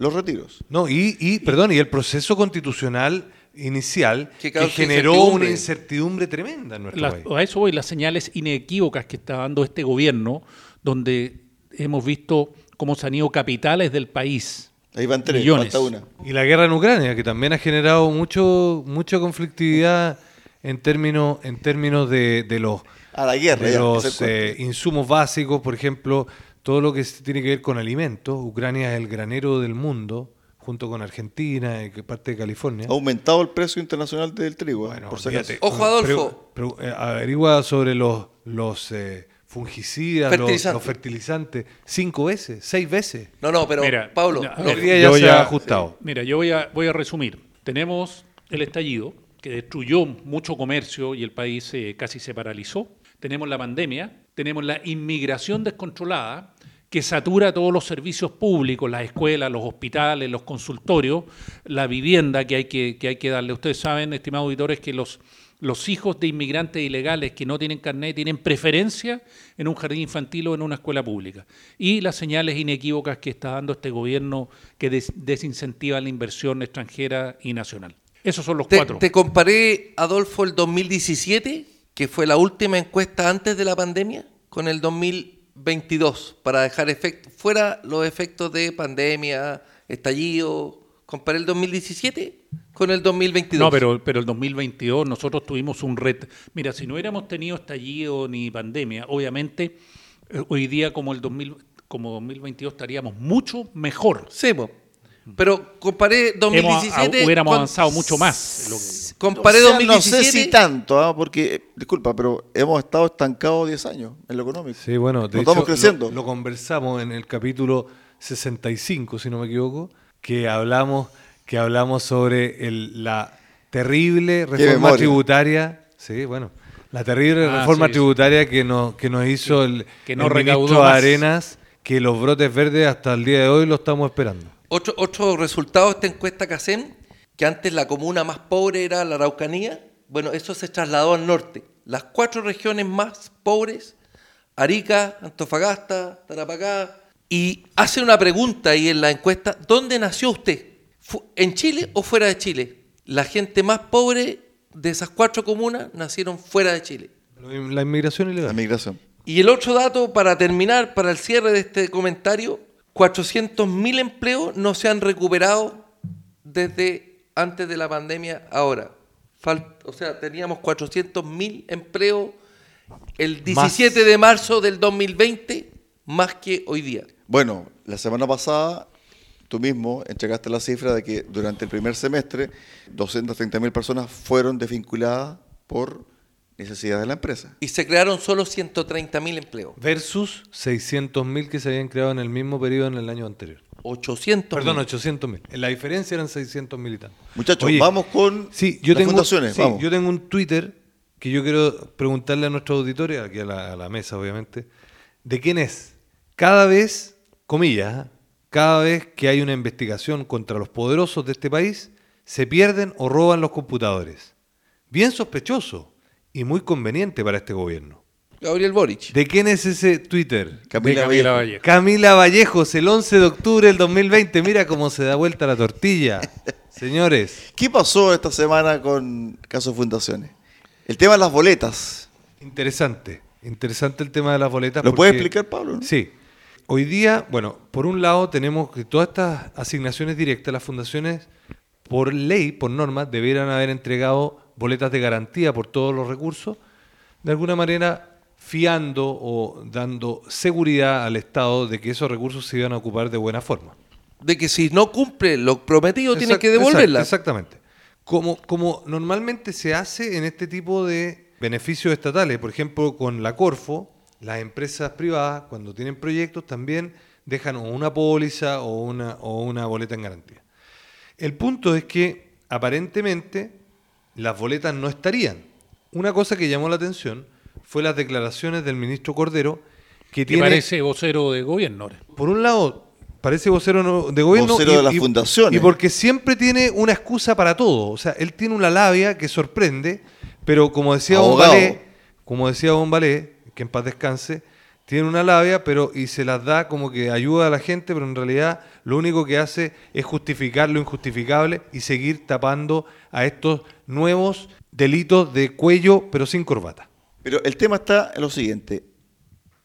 los retiros. No, y, y, perdón, y el proceso constitucional inicial Que generó incertidumbre. una incertidumbre tremenda en nuestro las- país. a eso voy, las señales inequívocas que está dando este gobierno, donde hemos visto cómo se han ido capitales del país. Ahí van tres, Millones. falta una. Y la guerra en Ucrania, que también ha generado mucho mucha conflictividad en términos en términos de, de los, A la guerra, de ya, los eh, insumos básicos, por ejemplo, todo lo que tiene que ver con alimentos. Ucrania es el granero del mundo, junto con Argentina y que parte de California. Ha aumentado el precio internacional del trigo, ¿eh? Bueno, por. Ojo, Adolfo. Pero- pero, eh, averigua sobre los, los eh, fungicidas, los- Fertilizantes. Los, fertilizantes, cinco veces, seis veces. No, no, pero Mira, Pablo, no, día ya yo se ha ajustado. Mira, yo voy a, voy a resumir. Tenemos el estallido, que destruyó mucho comercio y el país eh, casi se paralizó. Tenemos la pandemia, tenemos la inmigración descontrolada, que satura todos los servicios públicos, las escuelas, los hospitales, los consultorios, la vivienda que hay que, que, hay que darle. Ustedes saben, estimados auditores, que los, los hijos de inmigrantes ilegales que no tienen carnet tienen preferencia en un jardín infantil o en una escuela pública. Y las señales inequívocas que está dando este gobierno que des- desincentiva la inversión extranjera y nacional. Esos son los te, cuatro. te comparé, Adolfo, el 2017, que fue la última encuesta antes de la pandemia, con el 2022, para dejar efect- fuera los efectos de pandemia, estallido. Comparé el 2017 con el 2022. No, pero, pero el 2022 nosotros tuvimos un reto. Mira, si no hubiéramos tenido estallido ni pandemia, obviamente eh, hoy día como el 2000, como 2022 estaríamos mucho mejor. Sí. Pero comparé 2017... Hemos- hubiéramos con- avanzado mucho más que- Comparé O sea, 2017... No sé si tanto, ¿ah? porque, eh, disculpa, pero hemos estado estancados 10 años en lo económico. Sí, bueno, de No hecho, estamos creciendo. Lo, lo conversamos en el capítulo 65, si no me equivoco, que hablamos, que hablamos sobre el- la terrible reforma tributaria. Sí, bueno, la terrible Ah, reforma sí, sí. tributaria que nos, que nos hizo el, que no el recaudó ministro más. Arenas, que los brotes verdes hasta el día de hoy lo estamos esperando. Otro, otro resultado de esta encuesta que hacen, que antes la comuna más pobre era la Araucanía, bueno, eso se trasladó al norte. Las cuatro regiones más pobres, Arica, Antofagasta, Tarapacá, y hace una pregunta ahí en la encuesta, ¿dónde nació usted? ¿Fu- ¿En Chile o fuera de Chile? La gente más pobre de esas cuatro comunas nacieron fuera de Chile. La inmigración La ilegal. migración. Y el otro dato, para terminar, para el cierre de este comentario, 400.000 empleos no se han recuperado desde antes de la pandemia ahora. Fal- o sea, teníamos 400.000 empleos el 17 de marzo del 2020, más que hoy día. Bueno, la semana pasada tú mismo entregaste la cifra de que durante el primer semestre 230 mil personas fueron desvinculadas por necesidades de la empresa. Y se crearon solo 130.000 empleos. Versus 600.000 que se habían creado en el mismo periodo en el año anterior. 800. Perdón, 800.000. La diferencia eran 600.000 y tanto. Muchachos, Oye, vamos con Sí, yo las tengo, fundaciones. sí, vamos. yo tengo un Twitter que yo quiero preguntarle a nuestro auditorio, aquí a la, a la mesa obviamente, de quién es. Cada vez, comillas, ¿eh? cada vez que hay una investigación contra los poderosos de este país, se pierden o roban los computadores. Bien sospechoso y muy conveniente para este gobierno. Gabriel Boric. ¿De quién es ese Twitter? Camila Camila Vallejo. Camila Vallejos, el 11 de octubre del 2020. Mira cómo se da vuelta la tortilla. Señores, ¿Qué pasó esta semana con caso fundaciones? El tema de las boletas. interesante. Interesante el tema de las boletas. ¿Lo puede porque- explicar, Pablo? no? Sí. Hoy día, bueno, por un lado tenemos que todas estas asignaciones directas, las fundaciones, por ley, por norma, debieran haber entregado boletas de garantía por todos los recursos, de alguna manera fiando o dando seguridad al Estado de que esos recursos se iban a ocupar de buena forma. De que si no cumple lo prometido, tiene Exact- que devolverla. exact- exactamente. Como, como normalmente se hace en este tipo de beneficios estatales, por ejemplo, con la Corfo, las empresas privadas, cuando tienen proyectos, también dejan una póliza o una, o una boleta en garantía. El punto es que aparentemente las boletas no estarían. Una cosa que llamó la atención fue las declaraciones del ministro Cordero, que Que tiene, parece vocero de gobierno. por un lado, parece vocero de gobierno. Vocero de las fundaciones. Y porque siempre tiene una excusa para todo. O sea, él tiene una labia que sorprende, pero como decía. Bombalé, como decía Bombalé, que en paz descanse, tiene una labia, pero y se las da como que ayuda a la gente, pero en realidad lo único que hace es justificar lo injustificable y seguir tapando a estos nuevos delitos de cuello, pero sin corbata. Pero el tema está en lo siguiente.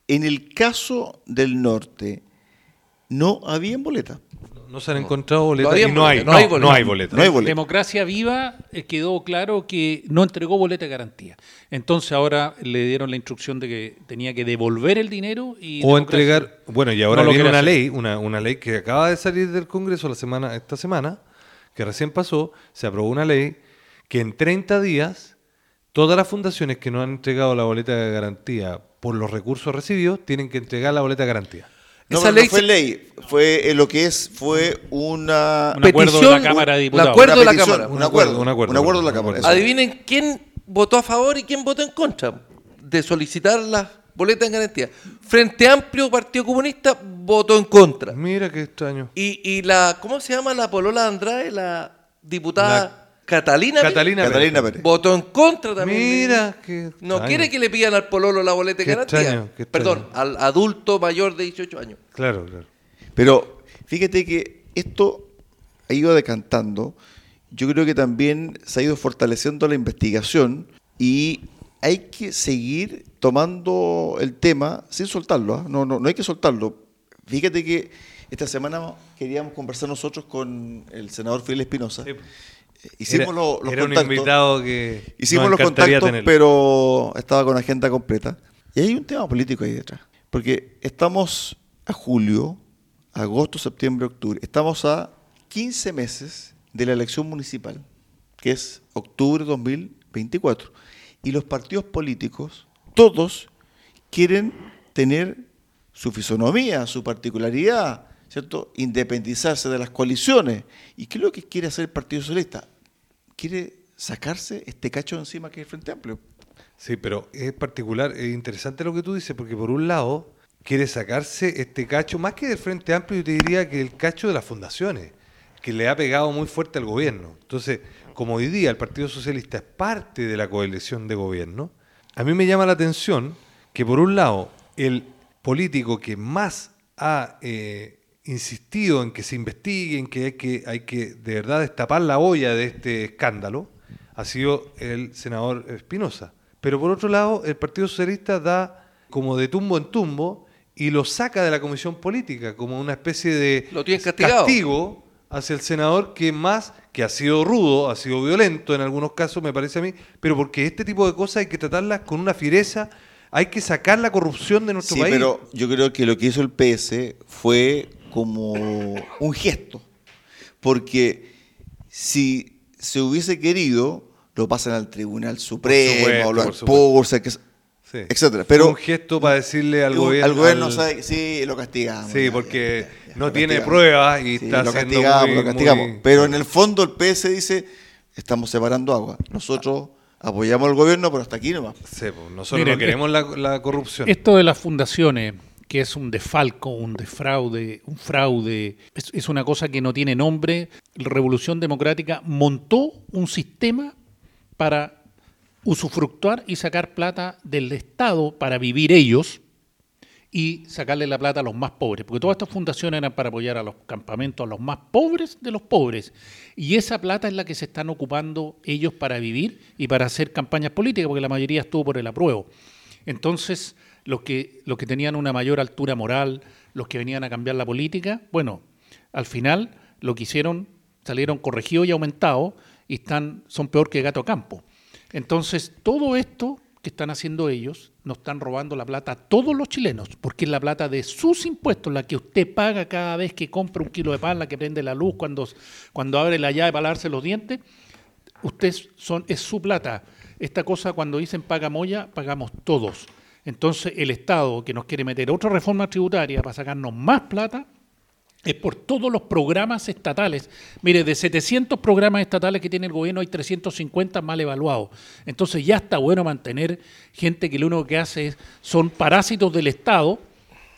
En el caso del norte, no había boleta. No se han encontrado boletas había y no hay, no, no hay boleta. no hay boletas. No hay boleta. Democracia Viva eh, quedó claro que no entregó boleta de garantía. Entonces ahora le dieron la instrucción de que tenía que devolver el dinero y o Democracia- entregar bueno y ahora no lo viene una hacer. ley una, una ley que acaba de salir del Congreso la semana esta semana que recién pasó se aprobó una ley que en 30 días todas las fundaciones que no han entregado la boleta de garantía por los recursos recibidos tienen que entregar la boleta de garantía No, Esa pero no ley fue se- ley, fue eh, lo que es, fue una... Un acuerdo de la Petición, Cámara de un Diputados. acuerdo una de la petición, Cámara. Un acuerdo, Un acuerdo, un acuerdo de la un Cámara. acuerdo. eso. Adivinen quién votó a favor y quién votó en contra de solicitar las boletas en garantía. Frente Amplio, Partido Comunista, votó en contra. mira qué extraño Y, y la, ¿cómo se llama la Polola de Andrade? La diputada. Catalina, Catalina Pérez. Pérez. Votó en contra también. mira qué No extraño. quiere que le pidan al Pololo la boleta de Qué garantía. extraño, qué extraño. Perdón, al adulto mayor de 18 años. claro claro Pero fíjate que esto ha ido decantando. Yo creo que también se ha ido fortaleciendo la investigación y hay que seguir tomando el tema sin soltarlo. ¿ah? No, no, no hay que soltarlo. Fíjate que esta semana queríamos conversar nosotros con el senador Fidel Espinosa. Sí. Hicimos era, los, los era un contactos. invitado que Hicimos nos los contactos, tenerlo. pero estaba con agenda completa. Y hay un tema político ahí detrás. Porque estamos a julio, agosto, septiembre, octubre. Estamos a 15 meses de la elección municipal, que es octubre de 2024. Y los partidos políticos, todos, quieren tener su fisonomía, su particularidad, ¿cierto? Independizarse de las coaliciones. ¿Y qué es lo que quiere hacer el Partido Socialista? Quiere sacarse este cacho encima que es el Frente Amplio. Sí, pero es particular, es interesante lo que tú dices, porque por un lado quiere sacarse este cacho, más que del Frente Amplio, yo te diría que el cacho de las fundaciones, que le ha pegado muy fuerte al gobierno. Entonces, como hoy día el Partido Socialista es parte de la coalición de gobierno, a mí me llama la atención que por un lado el político que más ha eh, insistido en que se investigue, en que hay, que hay que de verdad destapar la olla de este escándalo, ha sido el senador Espinosa. Pero por otro lado, el Partido Socialista da como de tumbo en tumbo y lo saca de la comisión política como una especie de Lo castigo hacia el senador que más, que ha sido rudo, ha sido violento en algunos casos, me parece a mí, pero porque este tipo de cosas hay que tratarlas con una fiereza, hay que sacar la corrupción de nuestro Sí, país. pero yo creo que lo que hizo el PS fue como un gesto. Porque si se hubiese querido, lo pasan al Tribunal Supremo, supuesto, lo por expulsan, que- Sí. etcétera. Fue Pero un gesto para decirle al un- gobierno. al gobierno al- sabe- sí, lo castigamos. Sí, ya, porque ya, ya, ya, no lo tiene pruebas y Sí, está lo siendo castigamos, muy- lo castigamos. muy- Pero en el fondo el PS dice, estamos separando agua. Nosotros apoyamos al gobierno, pero hasta aquí nomás. Sí, pues, nosotros Miren, no queremos la, la corrupción. Esto de las fundaciones, que es un desfalco, un defraude, un fraude, es, es una cosa que no tiene nombre. Revolución Democrática montó un sistema para usufructuar y sacar plata del Estado para vivir ellos y sacarle la plata a los más pobres, porque todas estas fundaciones eran para apoyar a los campamentos, a los más pobres de los pobres, y esa plata es la que se están ocupando ellos para vivir y para hacer campañas políticas, porque la mayoría estuvo por el apruebo. Entonces, los que, los que tenían una mayor altura moral, los que venían a cambiar la política, bueno, al final lo que hicieron, salieron corregidos y aumentados, y están, son peor que gato a campo. Entonces, todo esto que están haciendo ellos, nos están robando la plata a todos los chilenos, porque es la plata de sus impuestos, la que usted paga cada vez que compra un kilo de pan, la que prende la luz, cuando, cuando abre la llave para lavarse los dientes, usted son, es su plata. Esta cosa cuando dicen paga Moya, pagamos todos. Entonces el Estado que nos quiere meter otra reforma tributaria para sacarnos más plata es por todos los programas estatales. Mire, de 700 programas estatales que tiene el gobierno hay 350 mal evaluados. Entonces ya está bueno mantener gente que lo único que hace es, son parásitos del Estado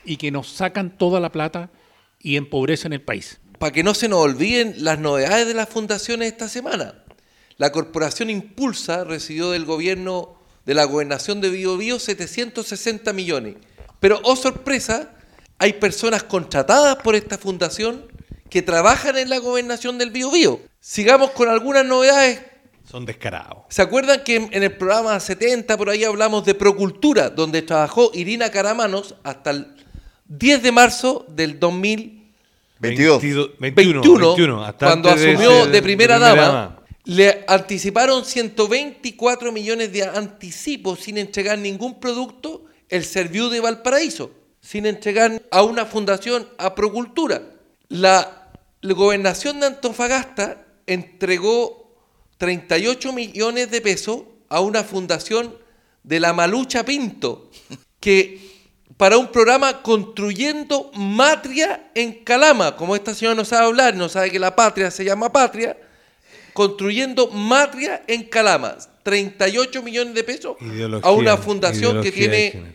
y que nos sacan toda la plata y empobrecen el país. Para que no se nos olviden las novedades de las fundaciones esta semana. La corporación Impulsa recibió del gobierno de la gobernación de Bio, Bio 760 millones. Pero, oh sorpresa, hay personas contratadas por esta fundación que trabajan en la gobernación del Bio, Bio. Sigamos con algunas novedades. Son descarados. ¿Se acuerdan que en el programa 70 por ahí hablamos de Procultura, donde trabajó Irina Caramanos hasta el 10 de marzo del 2021, 22. cuando asumió de, primera, dama, anticiparon 124 millones de anticipos sin entregar ningún producto el Serviu de Valparaíso sin entregar a una fundación a Procultura. La, gobernación de Antofagasta entregó 38 millones de pesos a una fundación de la Malucha Pinto, que para un programa construyendo matria en Calama, como esta señora no sabe hablar, no sabe que la patria se llama patria, construyendo matria en Calama, 38 millones de pesos a una fundación que tiene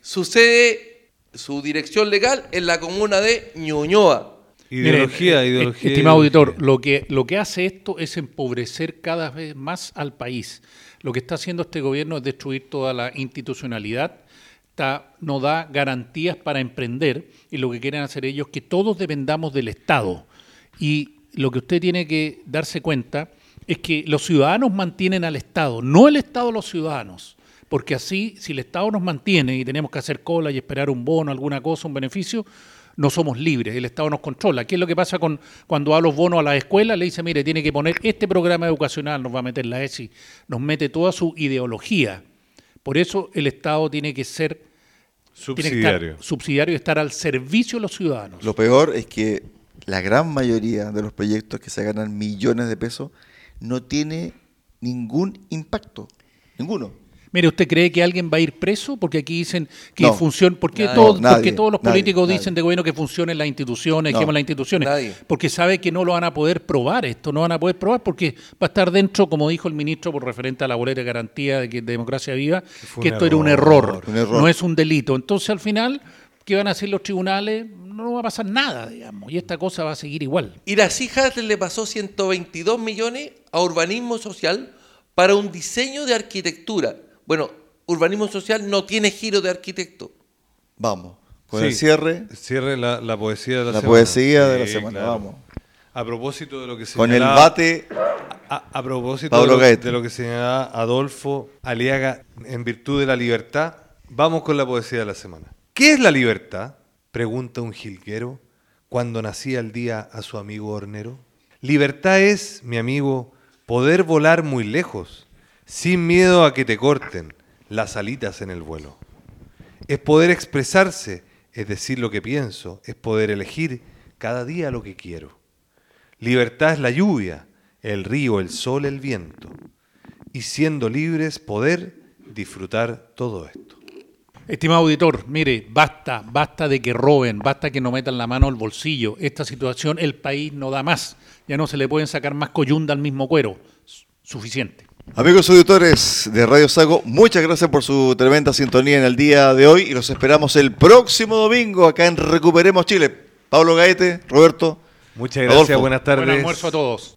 su sede su dirección legal en la comuna de Ñuñoa. Ideología, ideología. Estimado auditor, lo que, lo que hace esto es empobrecer cada vez más al país. Lo que está haciendo este gobierno es destruir toda la institucionalidad, está, no da garantías para emprender y lo que quieren hacer ellos es que todos dependamos del Estado. Y lo que usted tiene que darse cuenta es que los ciudadanos mantienen al Estado, no el Estado los ciudadanos porque así, si el Estado nos mantiene y tenemos que hacer cola y esperar un bono, alguna cosa, un beneficio, no somos libres, el Estado nos controla. ¿Qué es lo que pasa con cuando da los bonos a la escuela? Le dice, mire, tiene que poner este programa educacional, nos va a meter la ESI, nos mete toda su ideología. Por eso el Estado tiene que ser subsidiario, subsidiario y estar al servicio de los ciudadanos. Lo peor es que la gran mayoría de los proyectos que se ganan millones de pesos no tiene ningún impacto, ninguno. Mire, ¿usted cree que alguien va a ir preso? Porque aquí dicen que funciona. ¿Por qué, todos los políticos dicen de gobierno que funcionen las instituciones, no, las instituciones? Porque sabe que no lo van a poder probar esto, no van a poder probar porque va a estar dentro, como dijo el ministro por referente a la boleta de garantía de, que, democracia viva, que esto era un error, no es un delito. Entonces, al final, ¿qué van a hacer los tribunales? No va a pasar nada, digamos, y esta cosa va a seguir igual. Irací Hatter le pasó 122 millones a urbanismo social para un diseño de arquitectura bueno, urbanismo social no tiene giro de arquitecto. Vamos, con el cierre. Cierre la, poesía de la, semana. La poesía de la semana, vamos. A propósito de lo que se Con el bate. A, propósito de lo, que señalaba Adolfo Aliaga en virtud de la libertad, vamos con la poesía de la semana. ¿Qué es la libertad? Pregunta un jilguero cuando nacía el día a su amigo hornero. Libertad es, mi amigo, poder volar muy lejos sin miedo a que te corten las alitas en el vuelo. Es poder expresarse, es decir lo que pienso, es poder elegir cada día lo que quiero. Libertad es la lluvia, el río, el sol, el viento. Y siendo libres, poder disfrutar todo esto. Estimado auditor, mire, basta, basta de que roben, basta que no metan la mano al bolsillo. Esta situación el país no da más. Ya no se le pueden sacar más coyunda al mismo cuero. Suficiente. Amigos auditores de Radio Sago, muchas gracias por su tremenda sintonía en el día de hoy y los esperamos el próximo domingo acá en Recuperemos Chile. Pablo Gaete, Roberto. Muchas gracias, buenas tardes. Buen almuerzo a todos.